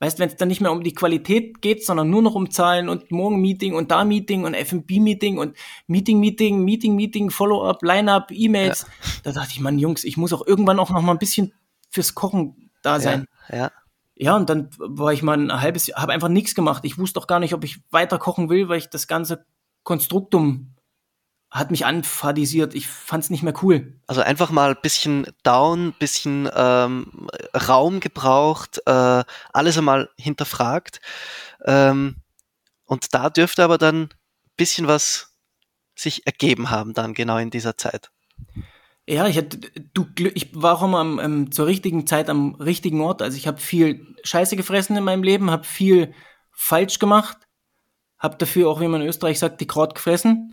Weißt, wenn es dann nicht mehr um die Qualität geht, sondern nur noch um Zahlen und morgen Meeting und da Meeting und F&B Meeting und Meeting, Meeting, Meeting, Meeting, Follow-up, Line-up, E-Mails. Da dachte ich, Mann, Jungs, ich muss auch irgendwann auch noch mal ein bisschen fürs Kochen da sein. Ja, ja. Ja, und dann war ich mal ein halbes Jahr, habe einfach nichts gemacht. Ich wusste auch gar nicht, ob ich weiter kochen will, weil ich das ganze Konstruktum hat mich anfadisiert. Ich fand's nicht mehr cool. Also einfach mal ein bisschen down, bisschen ähm, Raum gebraucht, äh, alles einmal hinterfragt. Ähm, und da dürfte aber dann ein bisschen was sich ergeben haben, dann genau in dieser Zeit. Ja, ich hatte, du, ich war auch immer am, ähm, zur richtigen Zeit am richtigen Ort. Also ich habe viel Scheiße gefressen in meinem Leben, habe viel falsch gemacht, habe dafür auch, wie man in Österreich sagt, die Kraut gefressen.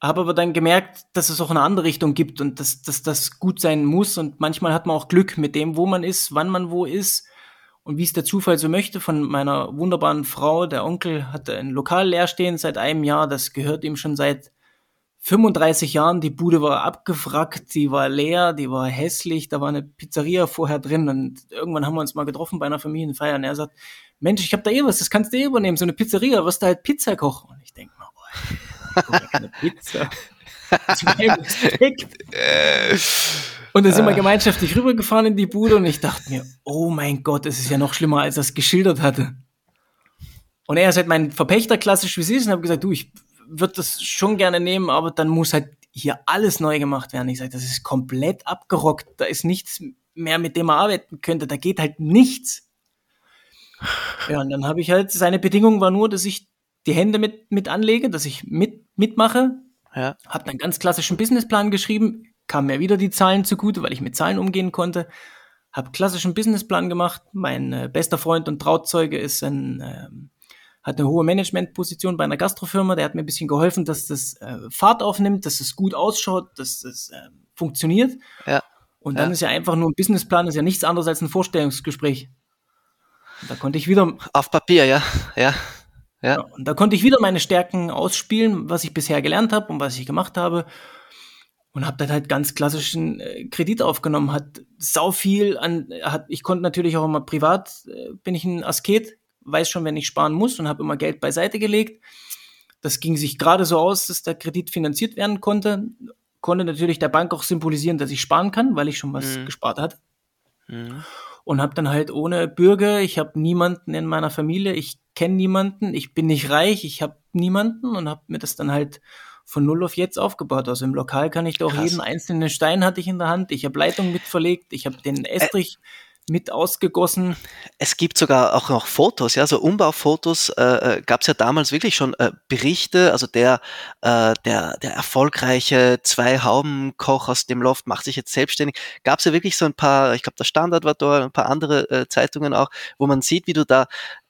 Habe aber dann gemerkt, dass es auch eine andere Richtung gibt und dass, dass das gut sein muss. Und manchmal hat man auch Glück mit dem, wo man ist, wann man wo ist und wie es der Zufall so möchte. Von meiner wunderbaren Frau, der Onkel, hatte ein Lokal leer stehen seit einem Jahr. Das gehört ihm schon seit 35 Jahren. Die Bude war abgewrackt, die war leer, die war hässlich. Da war eine Pizzeria vorher drin. Und irgendwann haben wir uns mal getroffen bei einer Familienfeier. Und er sagt, Mensch, ich habe da eh was, das kannst du eh übernehmen. So eine Pizzeria, wirst du halt Pizza kochen. Und ich denke mal, oh, ich keine Pizza. Und dann sind wir gemeinschaftlich rübergefahren in die Bude und ich dachte mir, oh mein Gott, es ist ja noch schlimmer, als er es geschildert hatte. Und er ist halt mein Verpächter, klassisch wie sie ist, und habe gesagt, du, ich würde das schon gerne nehmen, aber dann muss halt hier alles neu gemacht werden. Ich sage, das ist komplett abgerockt, da ist nichts mehr, mit dem er arbeiten könnte, da geht halt nichts. Ja, und dann habe ich halt, seine Bedingung war nur, dass ich die Hände mit, mit anlege, dass ich mit, mitmache, Ja, habe einen ganz klassischen Businessplan geschrieben, kam mir wieder die Zahlen zugute, weil ich mit Zahlen umgehen konnte. Habe klassischen Businessplan gemacht. Mein äh, bester Freund und Trauzeuge ist ein, ähm, hat eine hohe Managementposition bei einer Gastrofirma. Der hat mir ein bisschen geholfen, dass das äh, Fahrt aufnimmt, dass es gut ausschaut, dass es äh, funktioniert. ja, Und dann Ja. ist ja einfach nur ein Businessplan, ist ja nichts anderes als ein Vorstellungsgespräch. Und da konnte ich wieder auf Papier, ja, ja, ja, ja, und da konnte ich wieder meine Stärken ausspielen, was ich bisher gelernt habe und was ich gemacht habe. Und habe dann halt ganz klassischen äh, Kredit aufgenommen, hat sau viel an, hat, ich konnte natürlich auch immer privat, äh, bin ich ein Asket, weiß schon, wenn ich sparen muss und habe immer Geld beiseite gelegt. Das ging sich gerade so aus, dass der Kredit finanziert werden konnte. Konnte natürlich der Bank auch symbolisieren, dass ich sparen kann, weil ich schon was Mhm. gespart hatte mhm. und habe dann halt ohne Bürger, ich habe niemanden in meiner Familie, ich kenne niemanden, ich bin nicht reich, ich habe niemanden und habe mir das dann halt von null auf jetzt aufgebaut. Also im Lokal kann ich da auch Krass. jeden einzelnen Stein hatte ich in der Hand, ich habe Leitung mit verlegt, ich habe den Estrich mit ausgegossen. Es gibt sogar auch noch Fotos, ja, so Umbaufotos äh, äh, gab es ja damals wirklich schon äh, Berichte, also der, äh, der, der erfolgreiche Zwei-Hauben-Koch aus dem Loft macht sich jetzt selbstständig. Gab es ja wirklich so ein paar, ich glaube, der Standard war da, ein paar andere äh, Zeitungen auch, wo man sieht, wie du da,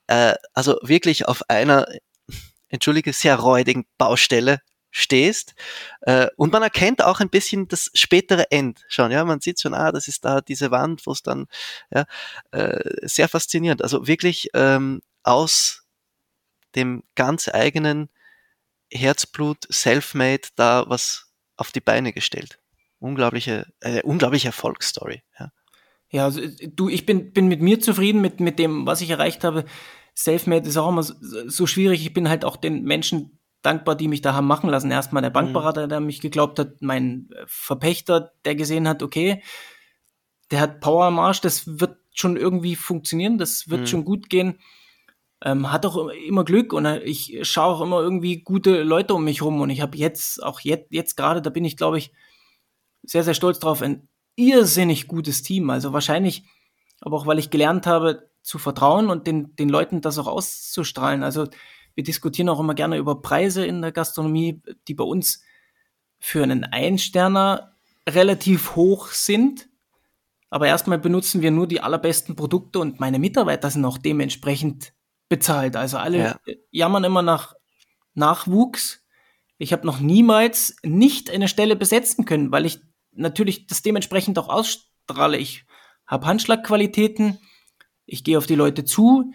äh, also wirklich auf einer, entschuldige, sehr räudigen Baustelle stehst. Äh, und man erkennt auch ein bisschen das spätere End schon. Ja, man sieht schon, ah, das ist da diese Wand, wo es dann ja, äh, sehr faszinierend. Also wirklich ähm, aus dem ganz eigenen Herzblut, Selfmade, da was auf die Beine gestellt. Unglaubliche, äh, unglaubliche Erfolgsstory. Ja. Ja, also, du, ich bin, bin mit mir zufrieden, mit, mit dem, was ich erreicht habe. Selfmade ist auch immer so, so schwierig. Ich bin halt auch den Menschen dankbar, die mich da haben machen lassen. Erstmal der mhm. Bankberater, der mich geglaubt hat, mein Verpächter, der gesehen hat, okay, der hat Power am Arsch, das wird schon irgendwie funktionieren, das wird mhm. schon gut gehen. Ähm, hat auch immer Glück und ich schaue auch immer irgendwie gute Leute um mich rum und ich habe jetzt, auch jetzt, jetzt gerade, da bin ich, glaube ich, sehr, sehr stolz drauf, ein irrsinnig gutes Team. Also wahrscheinlich, aber auch weil ich gelernt habe zu vertrauen und den, den Leuten das auch auszustrahlen. Also wir diskutieren auch immer gerne über Preise in der Gastronomie, die bei uns für einen Einsterner relativ hoch sind. Aber erstmal benutzen wir nur die allerbesten Produkte und meine Mitarbeiter sind auch dementsprechend bezahlt. Also alle ja. jammern immer nach Nachwuchs. Ich habe noch niemals nicht eine Stelle besetzen können, weil ich natürlich das dementsprechend auch ausstrahle. Ich habe Handschlagqualitäten, ich gehe auf die Leute zu,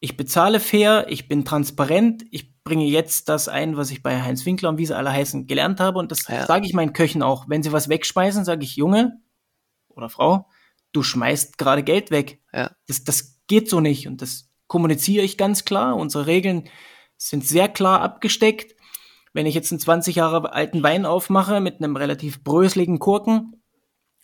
ich bezahle fair, ich bin transparent, ich bringe jetzt das ein, was ich bei Heinz Winkler und wie sie alle heißen, gelernt habe. Und das ja. sage ich meinen Köchen auch. Wenn sie was wegschmeißen, sage ich, Junge oder Frau, du schmeißt gerade Geld weg. Ja. Das, das geht so nicht. Und das kommuniziere ich ganz klar. Unsere Regeln sind sehr klar abgesteckt. Wenn ich jetzt einen 20 Jahre alten Wein aufmache mit einem relativ bröseligen Kurken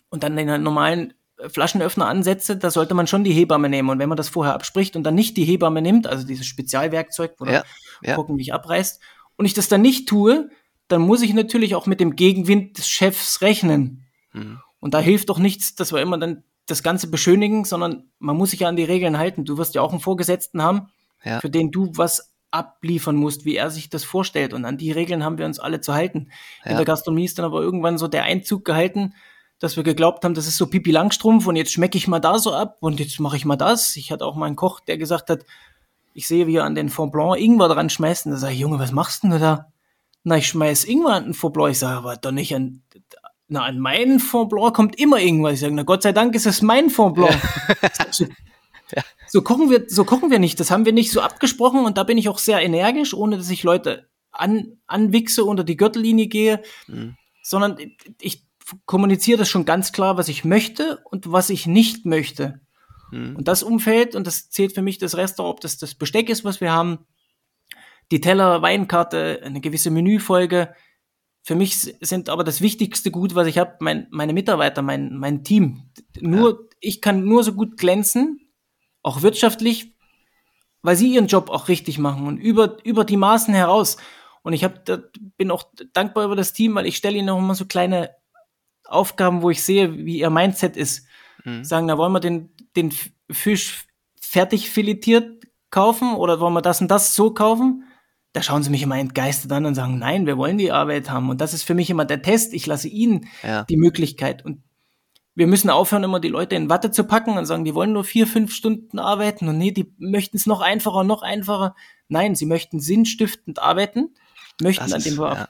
und dann den normalen Flaschenöffner ansetze, da sollte man schon die Hebamme nehmen. Und wenn man das vorher abspricht und dann nicht die Hebamme nimmt, also dieses Spezialwerkzeug, wo ja, der Kurken mich abreißt, und ich das dann nicht tue, dann muss ich natürlich auch mit dem Gegenwind des Chefs rechnen. Mhm. Und da hilft doch nichts, dass wir immer dann das Ganze beschönigen, sondern man muss sich ja an die Regeln halten. Du wirst ja auch einen Vorgesetzten haben, ja. für den du was abliefern musst, wie er sich das vorstellt. Und an die Regeln haben wir uns alle zu halten. Ja. In der Gastronomie ist dann aber irgendwann so der Einzug gehalten, dass wir geglaubt haben, das ist so Pipi Langstrumpf und jetzt schmecke ich mal da so ab und jetzt mache ich mal das. Ich hatte auch mal einen Koch, der gesagt hat, ich sehe, wie er an den Fond Blanc Ingwer dran schmeißt. Und da sage ich, Junge, was machst denn du da? Na, ich schmeiß Ingwer an den Fond Blanc. Ich sage, aber doch nicht an, na, an meinen Fond Blanc kommt immer Ingwer. Ich sage, na Gott sei Dank ist es mein Fond Blanc. Ja. So kochen wir, so kochen wir nicht. Das haben wir nicht so abgesprochen und da bin ich auch sehr energisch, ohne dass ich Leute an, anwichse, unter die Gürtellinie gehe, mhm. sondern ich kommuniziere das schon ganz klar, was ich möchte und was ich nicht möchte. Mhm. Und das Umfeld, und das zählt für mich das Restaurant, ob das das Besteck ist, was wir haben, die Teller, Weinkarte, eine gewisse Menüfolge. Für mich sind aber das wichtigste Gut, was ich habe, mein, meine Mitarbeiter, mein, mein Team. Nur, ja. ich kann nur so gut glänzen, auch wirtschaftlich, weil sie ihren Job auch richtig machen und über, über die Maßen heraus. Und ich hab, bin auch dankbar über das Team, weil ich stelle ihnen auch immer so kleine Aufgaben, wo ich sehe, wie ihr Mindset ist. Mhm. Sagen, da wollen wir den, den Fisch fertig filetiert kaufen oder wollen wir das und das so kaufen? Da schauen sie mich immer entgeistert an und sagen, nein, wir wollen die Arbeit haben. Und das ist für mich immer der Test. Ich lasse ihnen ja. die Möglichkeit. Und wir müssen aufhören, immer die Leute in Watte zu packen und sagen, die wollen nur vier, fünf Stunden arbeiten und nee, die möchten es noch einfacher, noch einfacher. Nein, sie möchten sinnstiftend arbeiten, möchten das an dem ja.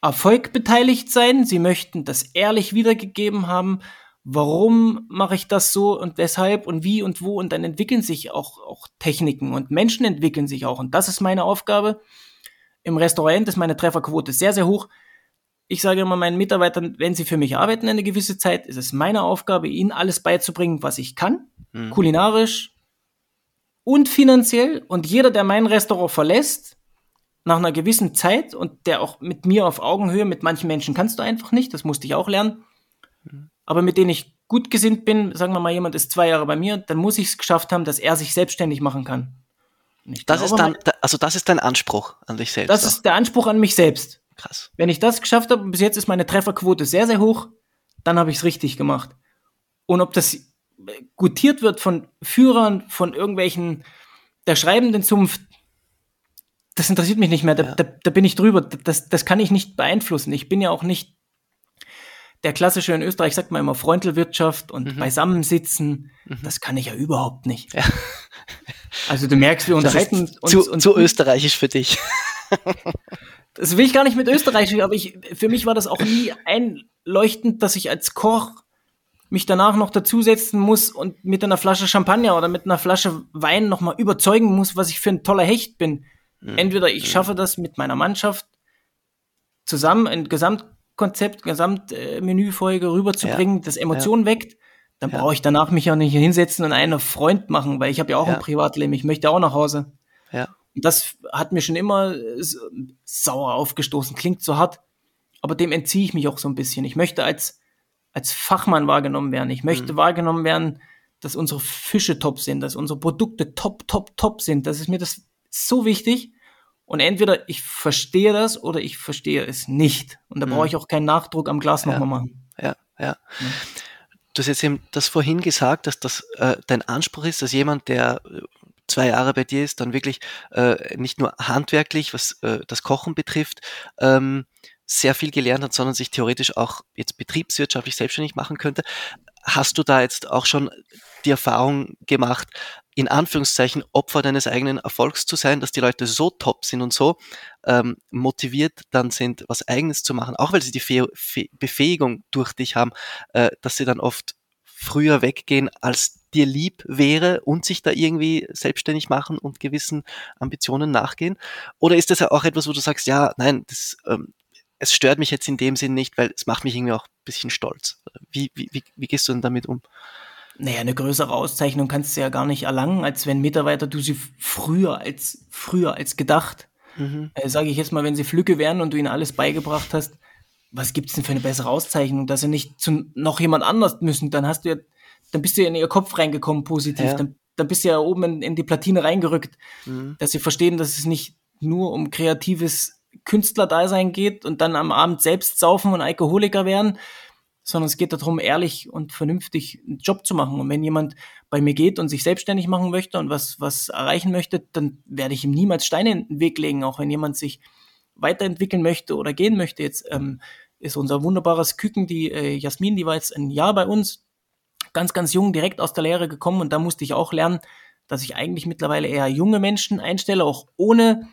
Erfolg beteiligt sein. Sie möchten das ehrlich wiedergegeben haben. Warum mache ich das so und weshalb und wie und wo? Und dann entwickeln sich auch, auch Techniken und Menschen entwickeln sich auch. Und das ist meine Aufgabe. Im Restaurant ist meine Trefferquote sehr, sehr hoch. Ich sage immer meinen Mitarbeitern, wenn sie für mich arbeiten eine gewisse Zeit, ist es meine Aufgabe, ihnen alles beizubringen, was ich kann. Mhm. Kulinarisch und finanziell. Und jeder, der mein Restaurant verlässt, nach einer gewissen Zeit und der auch mit mir auf Augenhöhe, mit manchen Menschen kannst du einfach nicht, das musste ich auch lernen, aber mit denen ich gut gesinnt bin, sagen wir mal, jemand ist zwei Jahre bei mir, dann muss ich es geschafft haben, dass er sich selbstständig machen kann. Das ist dann, also das ist dein Anspruch an dich selbst. Das auch. ist der Anspruch an mich selbst. Krass. Wenn ich das geschafft habe, bis jetzt ist meine Trefferquote sehr, sehr hoch, dann habe ich es richtig gemacht. Und ob das gutiert wird von Führern, von irgendwelchen der schreibenden Zunft, das interessiert mich nicht mehr. Da, ja. da, da, bin ich drüber. Das, das kann ich nicht beeinflussen. Ich bin ja auch nicht der klassische in Österreich sagt man immer Freundelwirtschaft und mhm. Beisammensitzen. Mhm. Das kann ich ja überhaupt nicht. Ja. Also du merkst, wir unterhalten uns, zu, uns. Zu österreichisch für dich. Das will ich gar nicht mit Österreich, aber ich, für mich war das auch nie einleuchtend, dass ich als Koch mich danach noch dazusetzen muss und mit einer Flasche Champagner oder mit einer Flasche Wein nochmal überzeugen muss, was ich für ein toller Hecht bin. Mhm. Entweder ich mhm. schaffe das mit meiner Mannschaft zusammen, ein Gesamtkonzept, Gesamtmenüfolge rüberzubringen, ja. das Emotionen ja. weckt, dann ja. brauche ich danach mich auch nicht hinsetzen und einen Freund machen, weil ich habe ja auch ein Privatleben, ich möchte auch nach Hause. Ja. Und das hat mir schon immer sauer aufgestoßen, klingt so hart, aber dem entziehe ich mich auch so ein bisschen. Ich möchte als, als Fachmann wahrgenommen werden. Ich möchte mhm. wahrgenommen werden, dass unsere Fische top sind, dass unsere Produkte top, top, top sind. Das ist mir das so wichtig. Und entweder ich verstehe das oder ich verstehe es nicht. Und da mhm. brauche ich auch keinen Nachdruck am Glas ja. nochmal machen. Ja, ja. ja. Du hast jetzt eben das vorhin gesagt, dass das äh, dein Anspruch ist, dass jemand, der äh, zwei Jahre bei dir ist, dann wirklich äh, nicht nur handwerklich, was äh, das Kochen betrifft, ähm, sehr viel gelernt hat, sondern sich theoretisch auch jetzt betriebswirtschaftlich selbstständig machen könnte. Hast du da jetzt auch schon die Erfahrung gemacht, in Anführungszeichen Opfer deines eigenen Erfolgs zu sein, dass die Leute so top sind und so ähm, motiviert dann sind, was eigenes zu machen, auch weil sie die Fe Fe Befähigung durch dich haben, äh, dass sie dann oft früher weggehen, als dir lieb wäre und sich da irgendwie selbstständig machen und gewissen Ambitionen nachgehen? Oder ist das ja auch etwas, wo du sagst, ja, nein, das, ähm, es stört mich jetzt in dem Sinn nicht, weil es macht mich irgendwie auch ein bisschen stolz. Wie, wie, wie, wie gehst du denn damit um? Naja, eine größere Auszeichnung kannst du ja gar nicht erlangen, als wenn Mitarbeiter du sie früher als früher als gedacht. Mhm. Äh, Sage ich jetzt mal, wenn sie Flücke wären und du ihnen alles beigebracht hast, was gibt's denn für eine bessere Auszeichnung, dass sie nicht zu noch jemand anders müssen, dann hast du ja, dann bist du ja in ihr Kopf reingekommen positiv, ja. dann, dann bist du ja oben in, in die Platine reingerückt, mhm. dass sie verstehen, dass es nicht nur um kreatives Künstlerdasein geht und dann am Abend selbst saufen und Alkoholiker werden, sondern es geht darum, ehrlich und vernünftig einen Job zu machen. Und wenn jemand bei mir geht und sich selbstständig machen möchte und was, was erreichen möchte, dann werde ich ihm niemals Steine in den Weg legen, auch wenn jemand sich weiterentwickeln möchte oder gehen möchte. Jetzt ähm, ist unser wunderbares Küken, die äh, Jasmin, die war jetzt ein Jahr bei uns, ganz, ganz jung, direkt aus der Lehre gekommen und da musste ich auch lernen, dass ich eigentlich mittlerweile eher junge Menschen einstelle, auch ohne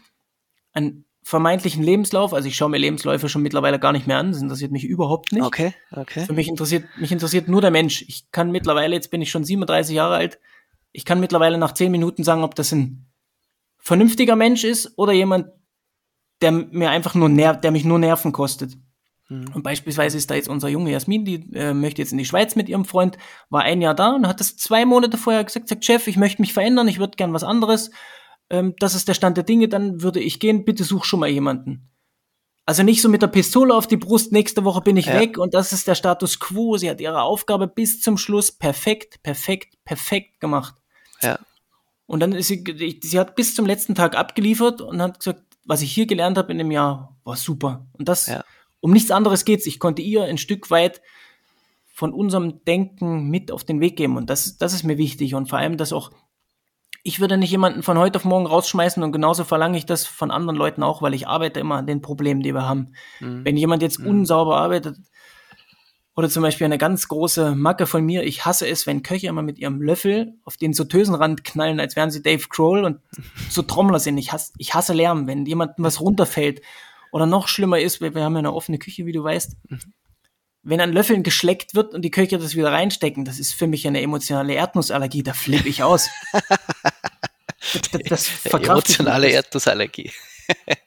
einen vermeintlichen Lebenslauf. Also ich schaue mir Lebensläufe schon mittlerweile gar nicht mehr an, das interessiert mich überhaupt nicht. Okay, okay. Für mich interessiert, mich interessiert nur der Mensch. Ich kann mittlerweile, jetzt bin ich schon 37 Jahre alt, ich kann mittlerweile nach 10 Minuten sagen, ob das ein vernünftiger Mensch ist oder jemand, der mir einfach nur nervt, der mich nur Nerven kostet. Mhm. Und beispielsweise ist da jetzt unser Junge Jasmin, die äh, möchte jetzt in die Schweiz mit ihrem Freund, war ein Jahr da und hat das zwei Monate vorher gesagt, sagt, Chef, ich möchte mich verändern, ich würde gern was anderes. Ähm, das ist der Stand der Dinge, dann würde ich gehen, bitte such schon mal jemanden. Also nicht so mit der Pistole auf die Brust, nächste Woche bin ich ja. weg und das ist der Status quo. Sie hat ihre Aufgabe bis zum Schluss perfekt, perfekt, perfekt gemacht. Ja. Und dann ist sie, sie hat bis zum letzten Tag abgeliefert und hat gesagt, was ich hier gelernt habe in dem Jahr, war super. Und das, ja. um nichts anderes geht's. Ich konnte ihr ein Stück weit von unserem Denken mit auf den Weg geben. Und das, das ist mir wichtig. Und vor allem, dass auch, ich würde nicht jemanden von heute auf morgen rausschmeißen und genauso verlange ich das von anderen Leuten auch, weil ich arbeite immer an den Problemen, die wir haben. Mhm. Wenn jemand jetzt mhm. unsauber arbeitet, oder zum Beispiel eine ganz große Macke von mir. Ich hasse es, wenn Köche immer mit ihrem Löffel auf den Sautösenrand knallen, als wären sie Dave Kroll und so Trommler sind. Ich hasse, ich hasse Lärm, wenn jemandem was runterfällt. Oder noch schlimmer ist, wir, wir haben ja eine offene Küche, wie du weißt. Wenn an Löffeln geschleckt wird und die Köche das wieder reinstecken, das ist für mich eine emotionale Erdnussallergie, da flippe ich aus. das, das emotionale Erdnussallergie.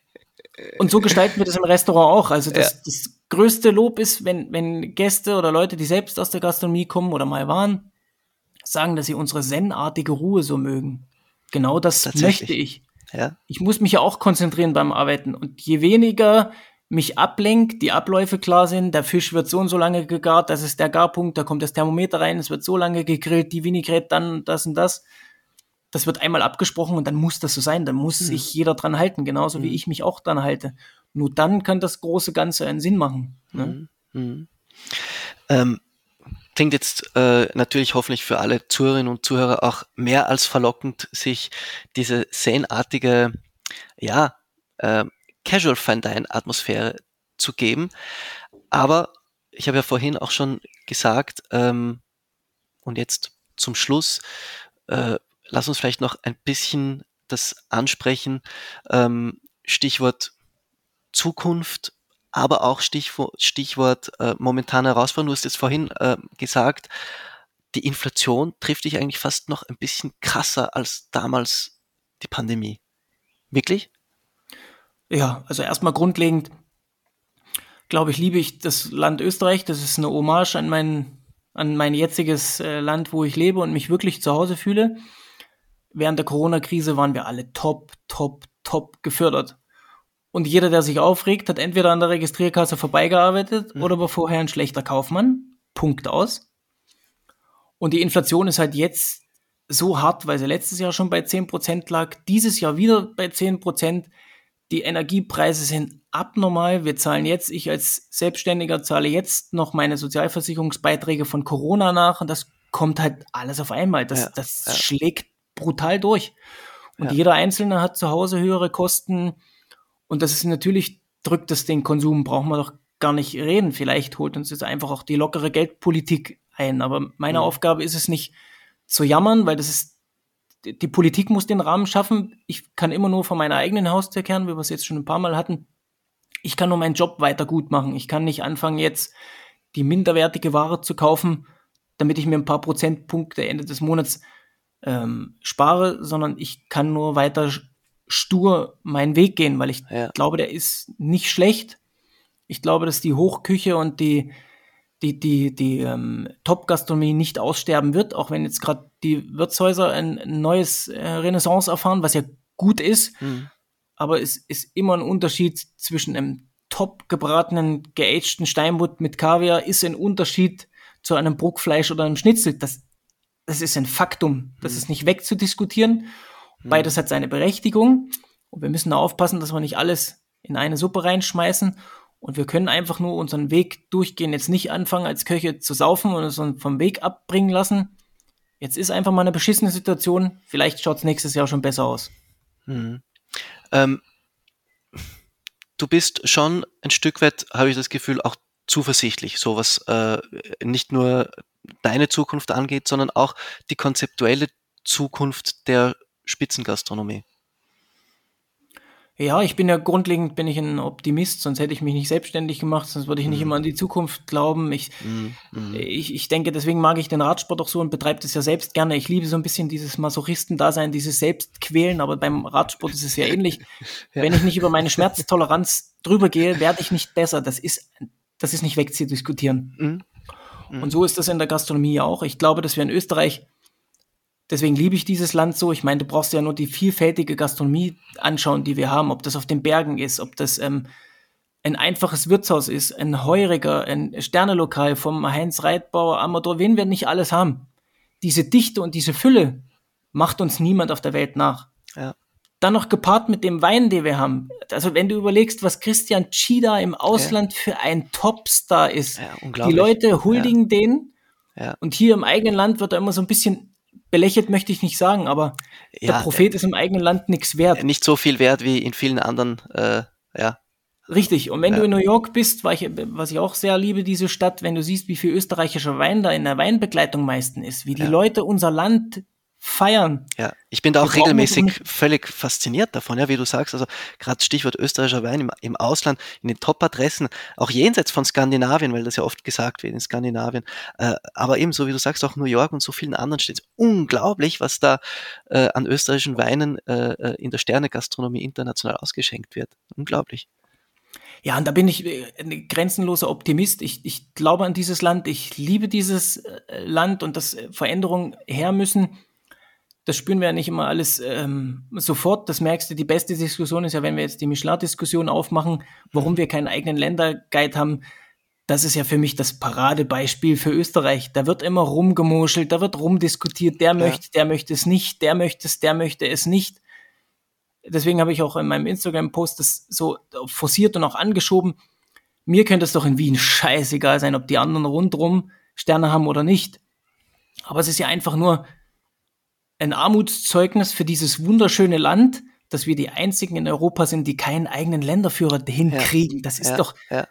Und so gestalten wir das im Restaurant auch. Also das, ja. das größte Lob ist, wenn, wenn Gäste oder Leute, die selbst aus der Gastronomie kommen oder mal waren, sagen, dass sie unsere zen-artige Ruhe so mögen. Genau das möchte ich. Ja. Ich muss mich ja auch konzentrieren beim Arbeiten. Und je weniger mich ablenkt, die Abläufe klar sind, der Fisch wird so und so lange gegart, das ist der Garpunkt, da kommt das Thermometer rein, es wird so lange gegrillt, die Vinaigrette dann das und das. Das wird einmal abgesprochen und dann muss das so sein, dann muss mhm. sich jeder dran halten, genauso mhm. wie ich mich auch dran halte. Nur dann kann das große Ganze einen Sinn machen. Ne? Mhm. mhm. Ähm, klingt jetzt äh, natürlich hoffentlich für alle Zuhörerinnen und Zuhörer auch mehr als verlockend, sich diese szenartige, ja, äh, Casual Fine Dine Atmosphäre zu geben. Aber ich habe ja vorhin auch schon gesagt, ähm, und jetzt zum Schluss, äh, lass uns vielleicht noch ein bisschen das ansprechen. Ähm, Stichwort Zukunft, aber auch Stichwort, Stichwort äh, momentane Herausforderung. Du hast jetzt vorhin äh, gesagt, die Inflation trifft dich eigentlich fast noch ein bisschen krasser als damals die Pandemie. Wirklich? Ja, also erstmal grundlegend, glaube ich, liebe ich das Land Österreich. Das ist eine Hommage an mein, an mein jetziges äh, Land, wo ich lebe und mich wirklich zu Hause fühle. Während der Corona-Krise waren wir alle top, top, top gefördert. Und jeder, der sich aufregt, hat entweder an der Registrierkasse vorbeigearbeitet mhm. oder war vorher ein schlechter Kaufmann. Punkt aus. Und die Inflation ist halt jetzt so hart, weil sie letztes Jahr schon bei 10% lag, dieses Jahr wieder bei 10%. Die Energiepreise sind abnormal. Wir zahlen jetzt, ich als Selbstständiger zahle jetzt noch meine Sozialversicherungsbeiträge von Corona nach und das kommt halt alles auf einmal. Das, ja, das ja. schlägt brutal durch. Und ja. jeder Einzelne hat zu Hause höhere Kosten. Und das ist natürlich, drückt das den Konsum, brauchen wir doch gar nicht reden. Vielleicht holt uns jetzt einfach auch die lockere Geldpolitik ein. Aber meine mhm. Aufgabe ist es nicht zu jammern, weil das ist, die Politik muss den Rahmen schaffen. Ich kann immer nur von meiner eigenen Haustür kehren, wie wir es jetzt schon ein paar Mal hatten. Ich kann nur meinen Job weiter gut machen. Ich kann nicht anfangen, jetzt die minderwertige Ware zu kaufen, damit ich mir ein paar Prozentpunkte Ende des Monats ähm, spare, sondern ich kann nur weiter stur meinen Weg gehen, weil ich ja. glaube, der ist nicht schlecht. Ich glaube, dass die Hochküche und die, die, die, die ähm, Top-Gastronomie nicht aussterben wird, auch wenn jetzt gerade die Wirtshäuser ein, ein neues äh, Renaissance erfahren, was ja gut ist. Mhm. Aber es ist immer ein Unterschied zwischen einem top gebratenen, geagten Steinbutt mit Kaviar, ist ein Unterschied zu einem Bruckfleisch oder einem Schnitzel. Das das ist ein Faktum. Das mhm. ist nicht wegzudiskutieren. Mhm. Beides hat seine Berechtigung. Und wir müssen aufpassen, dass wir nicht alles in eine Suppe reinschmeißen. Und wir können einfach nur unseren Weg durchgehen. Jetzt nicht anfangen, als Köche zu saufen und uns vom Weg abbringen lassen. Jetzt ist einfach mal eine beschissene Situation. Vielleicht schaut es nächstes Jahr schon besser aus. Mhm. Ähm, du bist schon ein Stück weit, habe ich das Gefühl, auch zuversichtlich, so was äh, nicht nur deine Zukunft angeht, sondern auch die konzeptuelle Zukunft der Spitzengastronomie. Ja, ich bin ja grundlegend bin ich ein Optimist, sonst hätte ich mich nicht selbstständig gemacht, sonst würde ich nicht mm. immer an die Zukunft glauben. Ich, mm. ich, ich denke, deswegen mag ich den Radsport auch so und betreibe das ja selbst gerne. Ich liebe so ein bisschen dieses Masochisten-Dasein, dieses Selbstquälen, aber beim Radsport ist es ja ähnlich. ja. Wenn ich nicht über meine Schmerztoleranz drüber gehe, werde ich nicht besser. Das ist das ist nicht wegzudiskutieren. Mhm. Mhm. Und so ist das in der Gastronomie auch. Ich glaube, dass wir in Österreich, deswegen liebe ich dieses Land so. Ich meine, du brauchst ja nur die vielfältige Gastronomie anschauen, die wir haben, ob das auf den Bergen ist, ob das ähm, ein einfaches Wirtshaus ist, ein Heuriger, ein Sternelokal vom Heinz Reitbauer, Amador, wen wir nicht alles haben. Diese Dichte und diese Fülle macht uns niemand auf der Welt nach. Ja. Dann noch gepaart mit dem Wein, den wir haben. Also wenn du überlegst, was Christian Chida im Ausland ja. für ein Topstar ist. Ja, die Leute huldigen ja. den. Und hier im eigenen Land wird er immer so ein bisschen belächelt, möchte ich nicht sagen, aber der Prophet ist im eigenen Land nichts wert. Nicht so viel wert wie in vielen anderen, äh, ja. Richtig. Und wenn du in New York bist, ich, was ich auch sehr liebe, diese Stadt, wenn du siehst, wie viel österreichischer Wein da in der Weinbegleitung meisten ist, wie die Leute unser Land feiern. Ja, ich bin da auch regelmäßig völlig fasziniert davon, ja, wie du sagst, also gerade Stichwort österreichischer Wein im, im Ausland, in den Top-Adressen, auch jenseits von Skandinavien, weil das ja oft gesagt wird in Skandinavien, äh, aber eben, so wie du sagst, auch New York und so vielen anderen Städten, unglaublich, was da äh, an österreichischen Weinen äh, äh in der Sternegastronomie international ausgeschenkt wird. Unglaublich. Ja, und da bin ich äh, ein grenzenloser Optimist. Ich, ich glaube an dieses Land. Ich liebe dieses äh, Land und dass Veränderungen her müssen das spüren wir ja nicht immer alles ähm, sofort. Das merkst du, die beste Diskussion ist ja, wenn wir jetzt die Michelin-Diskussion aufmachen, warum wir keinen eigenen Länderguide haben. Das ist ja für mich das Paradebeispiel für Österreich. Da wird immer rumgemuschelt, da wird rumdiskutiert, der ja. möchte, der möchte es nicht, der möchte es, der möchte es nicht. Deswegen habe ich auch in meinem Instagram-Post das so forciert und auch angeschoben. Mir könnte es doch in Wien scheißegal sein, ob die anderen rundrum Sterne haben oder nicht. Aber es ist ja einfach nur, ein Armutszeugnis für dieses wunderschöne Land, dass wir die einzigen in Europa sind, die keinen eigenen Länderführer hinkriegen. Ja, das ist ja, doch, ja.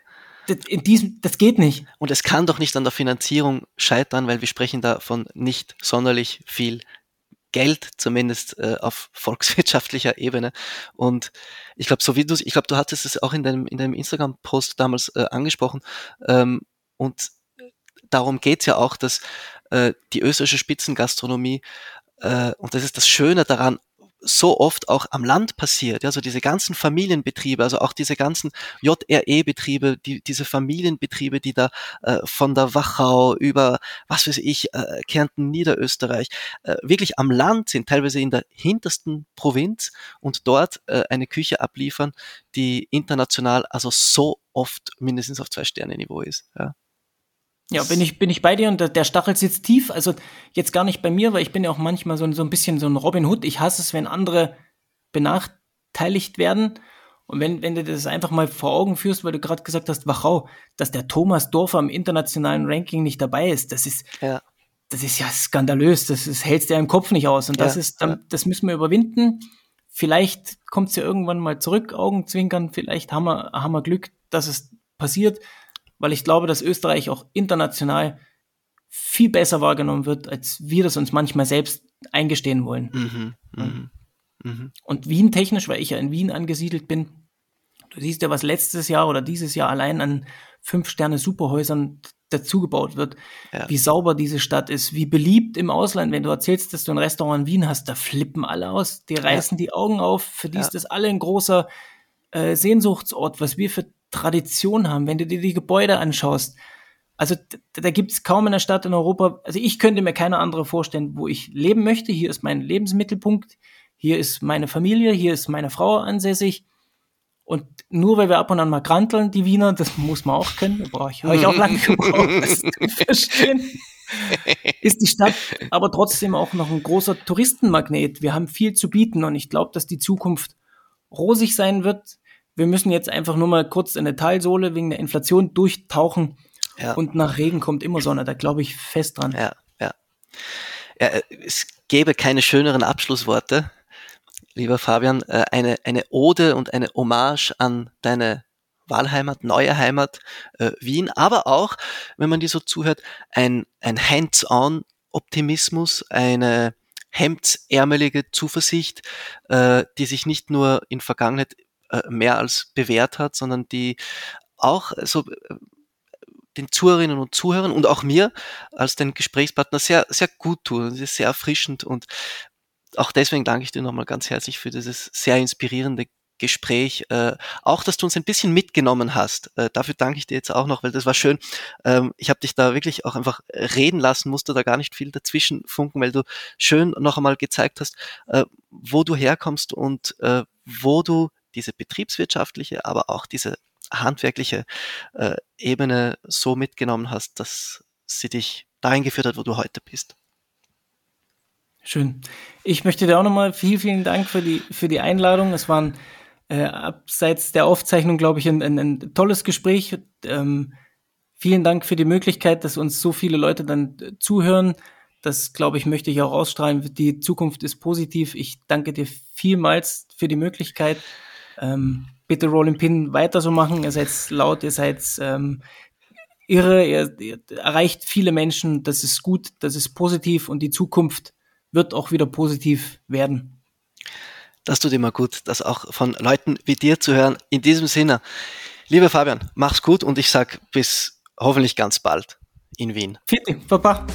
Das, in diesem, das geht nicht. Und es kann doch nicht an der Finanzierung scheitern, weil wir sprechen da von nicht sonderlich viel Geld, zumindest äh, auf volkswirtschaftlicher Ebene. Und ich glaube, so wie du, ich glaube, du hattest es auch in deinem, in deinem Instagram-Post damals äh, angesprochen. Ähm, und darum geht's ja auch, dass äh, die österreichische Spitzengastronomie, äh, und das ist das Schöne daran, so oft auch am Land passiert. Also diese ganzen Familienbetriebe, also auch diese ganzen JRE-Betriebe, die, diese Familienbetriebe, die da äh, von der Wachau über, was weiß ich, äh, Kärnten, Niederösterreich, äh, wirklich am Land sind, teilweise in der hintersten Provinz und dort äh, eine Küche abliefern, die international also so oft mindestens auf zwei Sterne Niveau ist. Ja. Ja, bin ich, bin ich bei dir und der Stachel sitzt tief. Also jetzt gar nicht bei mir, weil ich bin ja auch manchmal so, so ein bisschen so ein Robin Hood. Ich hasse es, wenn andere benachteiligt werden. Und wenn, wenn du das einfach mal vor Augen führst, weil du gerade gesagt hast, Wachau, dass der Thomas Dorfer im internationalen Ranking nicht dabei ist, das ist, ja. das ist ja skandalös. Das, das hältst du ja im Kopf nicht aus. Und das ja, ist, dann, das müssen wir überwinden. Vielleicht kommt es ja irgendwann mal zurück, Augenzwinkern. Vielleicht haben wir, haben wir Glück, dass es passiert weil ich glaube, dass Österreich auch international viel besser wahrgenommen wird, als wir das uns manchmal selbst eingestehen wollen. Mhm, mh, mh. Und Wien technisch, weil ich ja in Wien angesiedelt bin, du siehst ja, was letztes Jahr oder dieses Jahr allein an Fünf-Sterne-Superhäusern dazugebaut wird, ja. wie sauber diese Stadt ist, wie beliebt im Ausland, wenn du erzählst, dass du ein Restaurant in Wien hast, da flippen alle aus, die reißen ja. die Augen auf, für die ja. ist das alle ein großer äh, Sehnsuchtsort, was wir für Tradition haben, wenn du dir die Gebäude anschaust. Also da, da gibt es kaum eine Stadt in Europa, also ich könnte mir keine andere vorstellen, wo ich leben möchte. Hier ist mein Lebensmittelpunkt, hier ist meine Familie, hier ist meine Frau ansässig. Und nur weil wir ab und an mal kranteln, die Wiener, das muss man auch können, brauche ich, ich auch lange gebraucht, das zu verstehen, ist die Stadt aber trotzdem auch noch ein großer Touristenmagnet. Wir haben viel zu bieten und ich glaube, dass die Zukunft rosig sein wird wir müssen jetzt einfach nur mal kurz in der Talsohle wegen der Inflation durchtauchen ja. und nach Regen kommt immer Sonne. Da glaube ich fest dran. Ja, ja. ja. Es gäbe keine schöneren Abschlussworte, lieber Fabian. Äh, eine, eine Ode und eine Hommage an deine Wahlheimat, neue Heimat äh, Wien, aber auch, wenn man dir so zuhört, ein, ein Hands-on-Optimismus, eine hemdsärmelige Zuversicht, äh, die sich nicht nur in Vergangenheit äh, mehr als bewährt hat, sondern die auch so äh, den Zuhörerinnen und Zuhörern und auch mir als den Gesprächspartner sehr, sehr gut tun. Es ist sehr erfrischend und auch deswegen danke ich dir nochmal ganz herzlich für dieses sehr inspirierende Gespräch. Äh, auch, dass du uns ein bisschen mitgenommen hast. Äh, dafür danke ich dir jetzt auch noch, weil das war schön. Ähm, ich habe dich da wirklich auch einfach reden lassen, musste da gar nicht viel dazwischen funken, weil du schön noch einmal gezeigt hast, äh, wo du herkommst und äh, wo du diese betriebswirtschaftliche, aber auch diese handwerkliche äh, Ebene so mitgenommen hast, dass sie dich dahin geführt hat, wo du heute bist. Schön. Ich möchte dir auch nochmal vielen, vielen Dank für die, für die Einladung. Es war ein, äh, abseits der Aufzeichnung, glaube ich, ein, ein, ein tolles Gespräch. Ähm, vielen Dank für die Möglichkeit, dass uns so viele Leute dann äh, zuhören. Das, glaube ich, möchte ich auch ausstrahlen. Die Zukunft ist positiv. Ich danke dir vielmals für die Möglichkeit. Ähm, bitte Rolling Pin weiter so machen. Ihr seid laut, ihr seid ähm, irre, ihr, ihr erreicht viele Menschen. Das ist gut, das ist positiv und die Zukunft wird auch wieder positiv werden. Das tut immer gut, das auch von Leuten wie dir zu hören. In diesem Sinne, lieber Fabian, mach's gut und ich sag bis hoffentlich ganz bald in Wien. Vierte, Papa.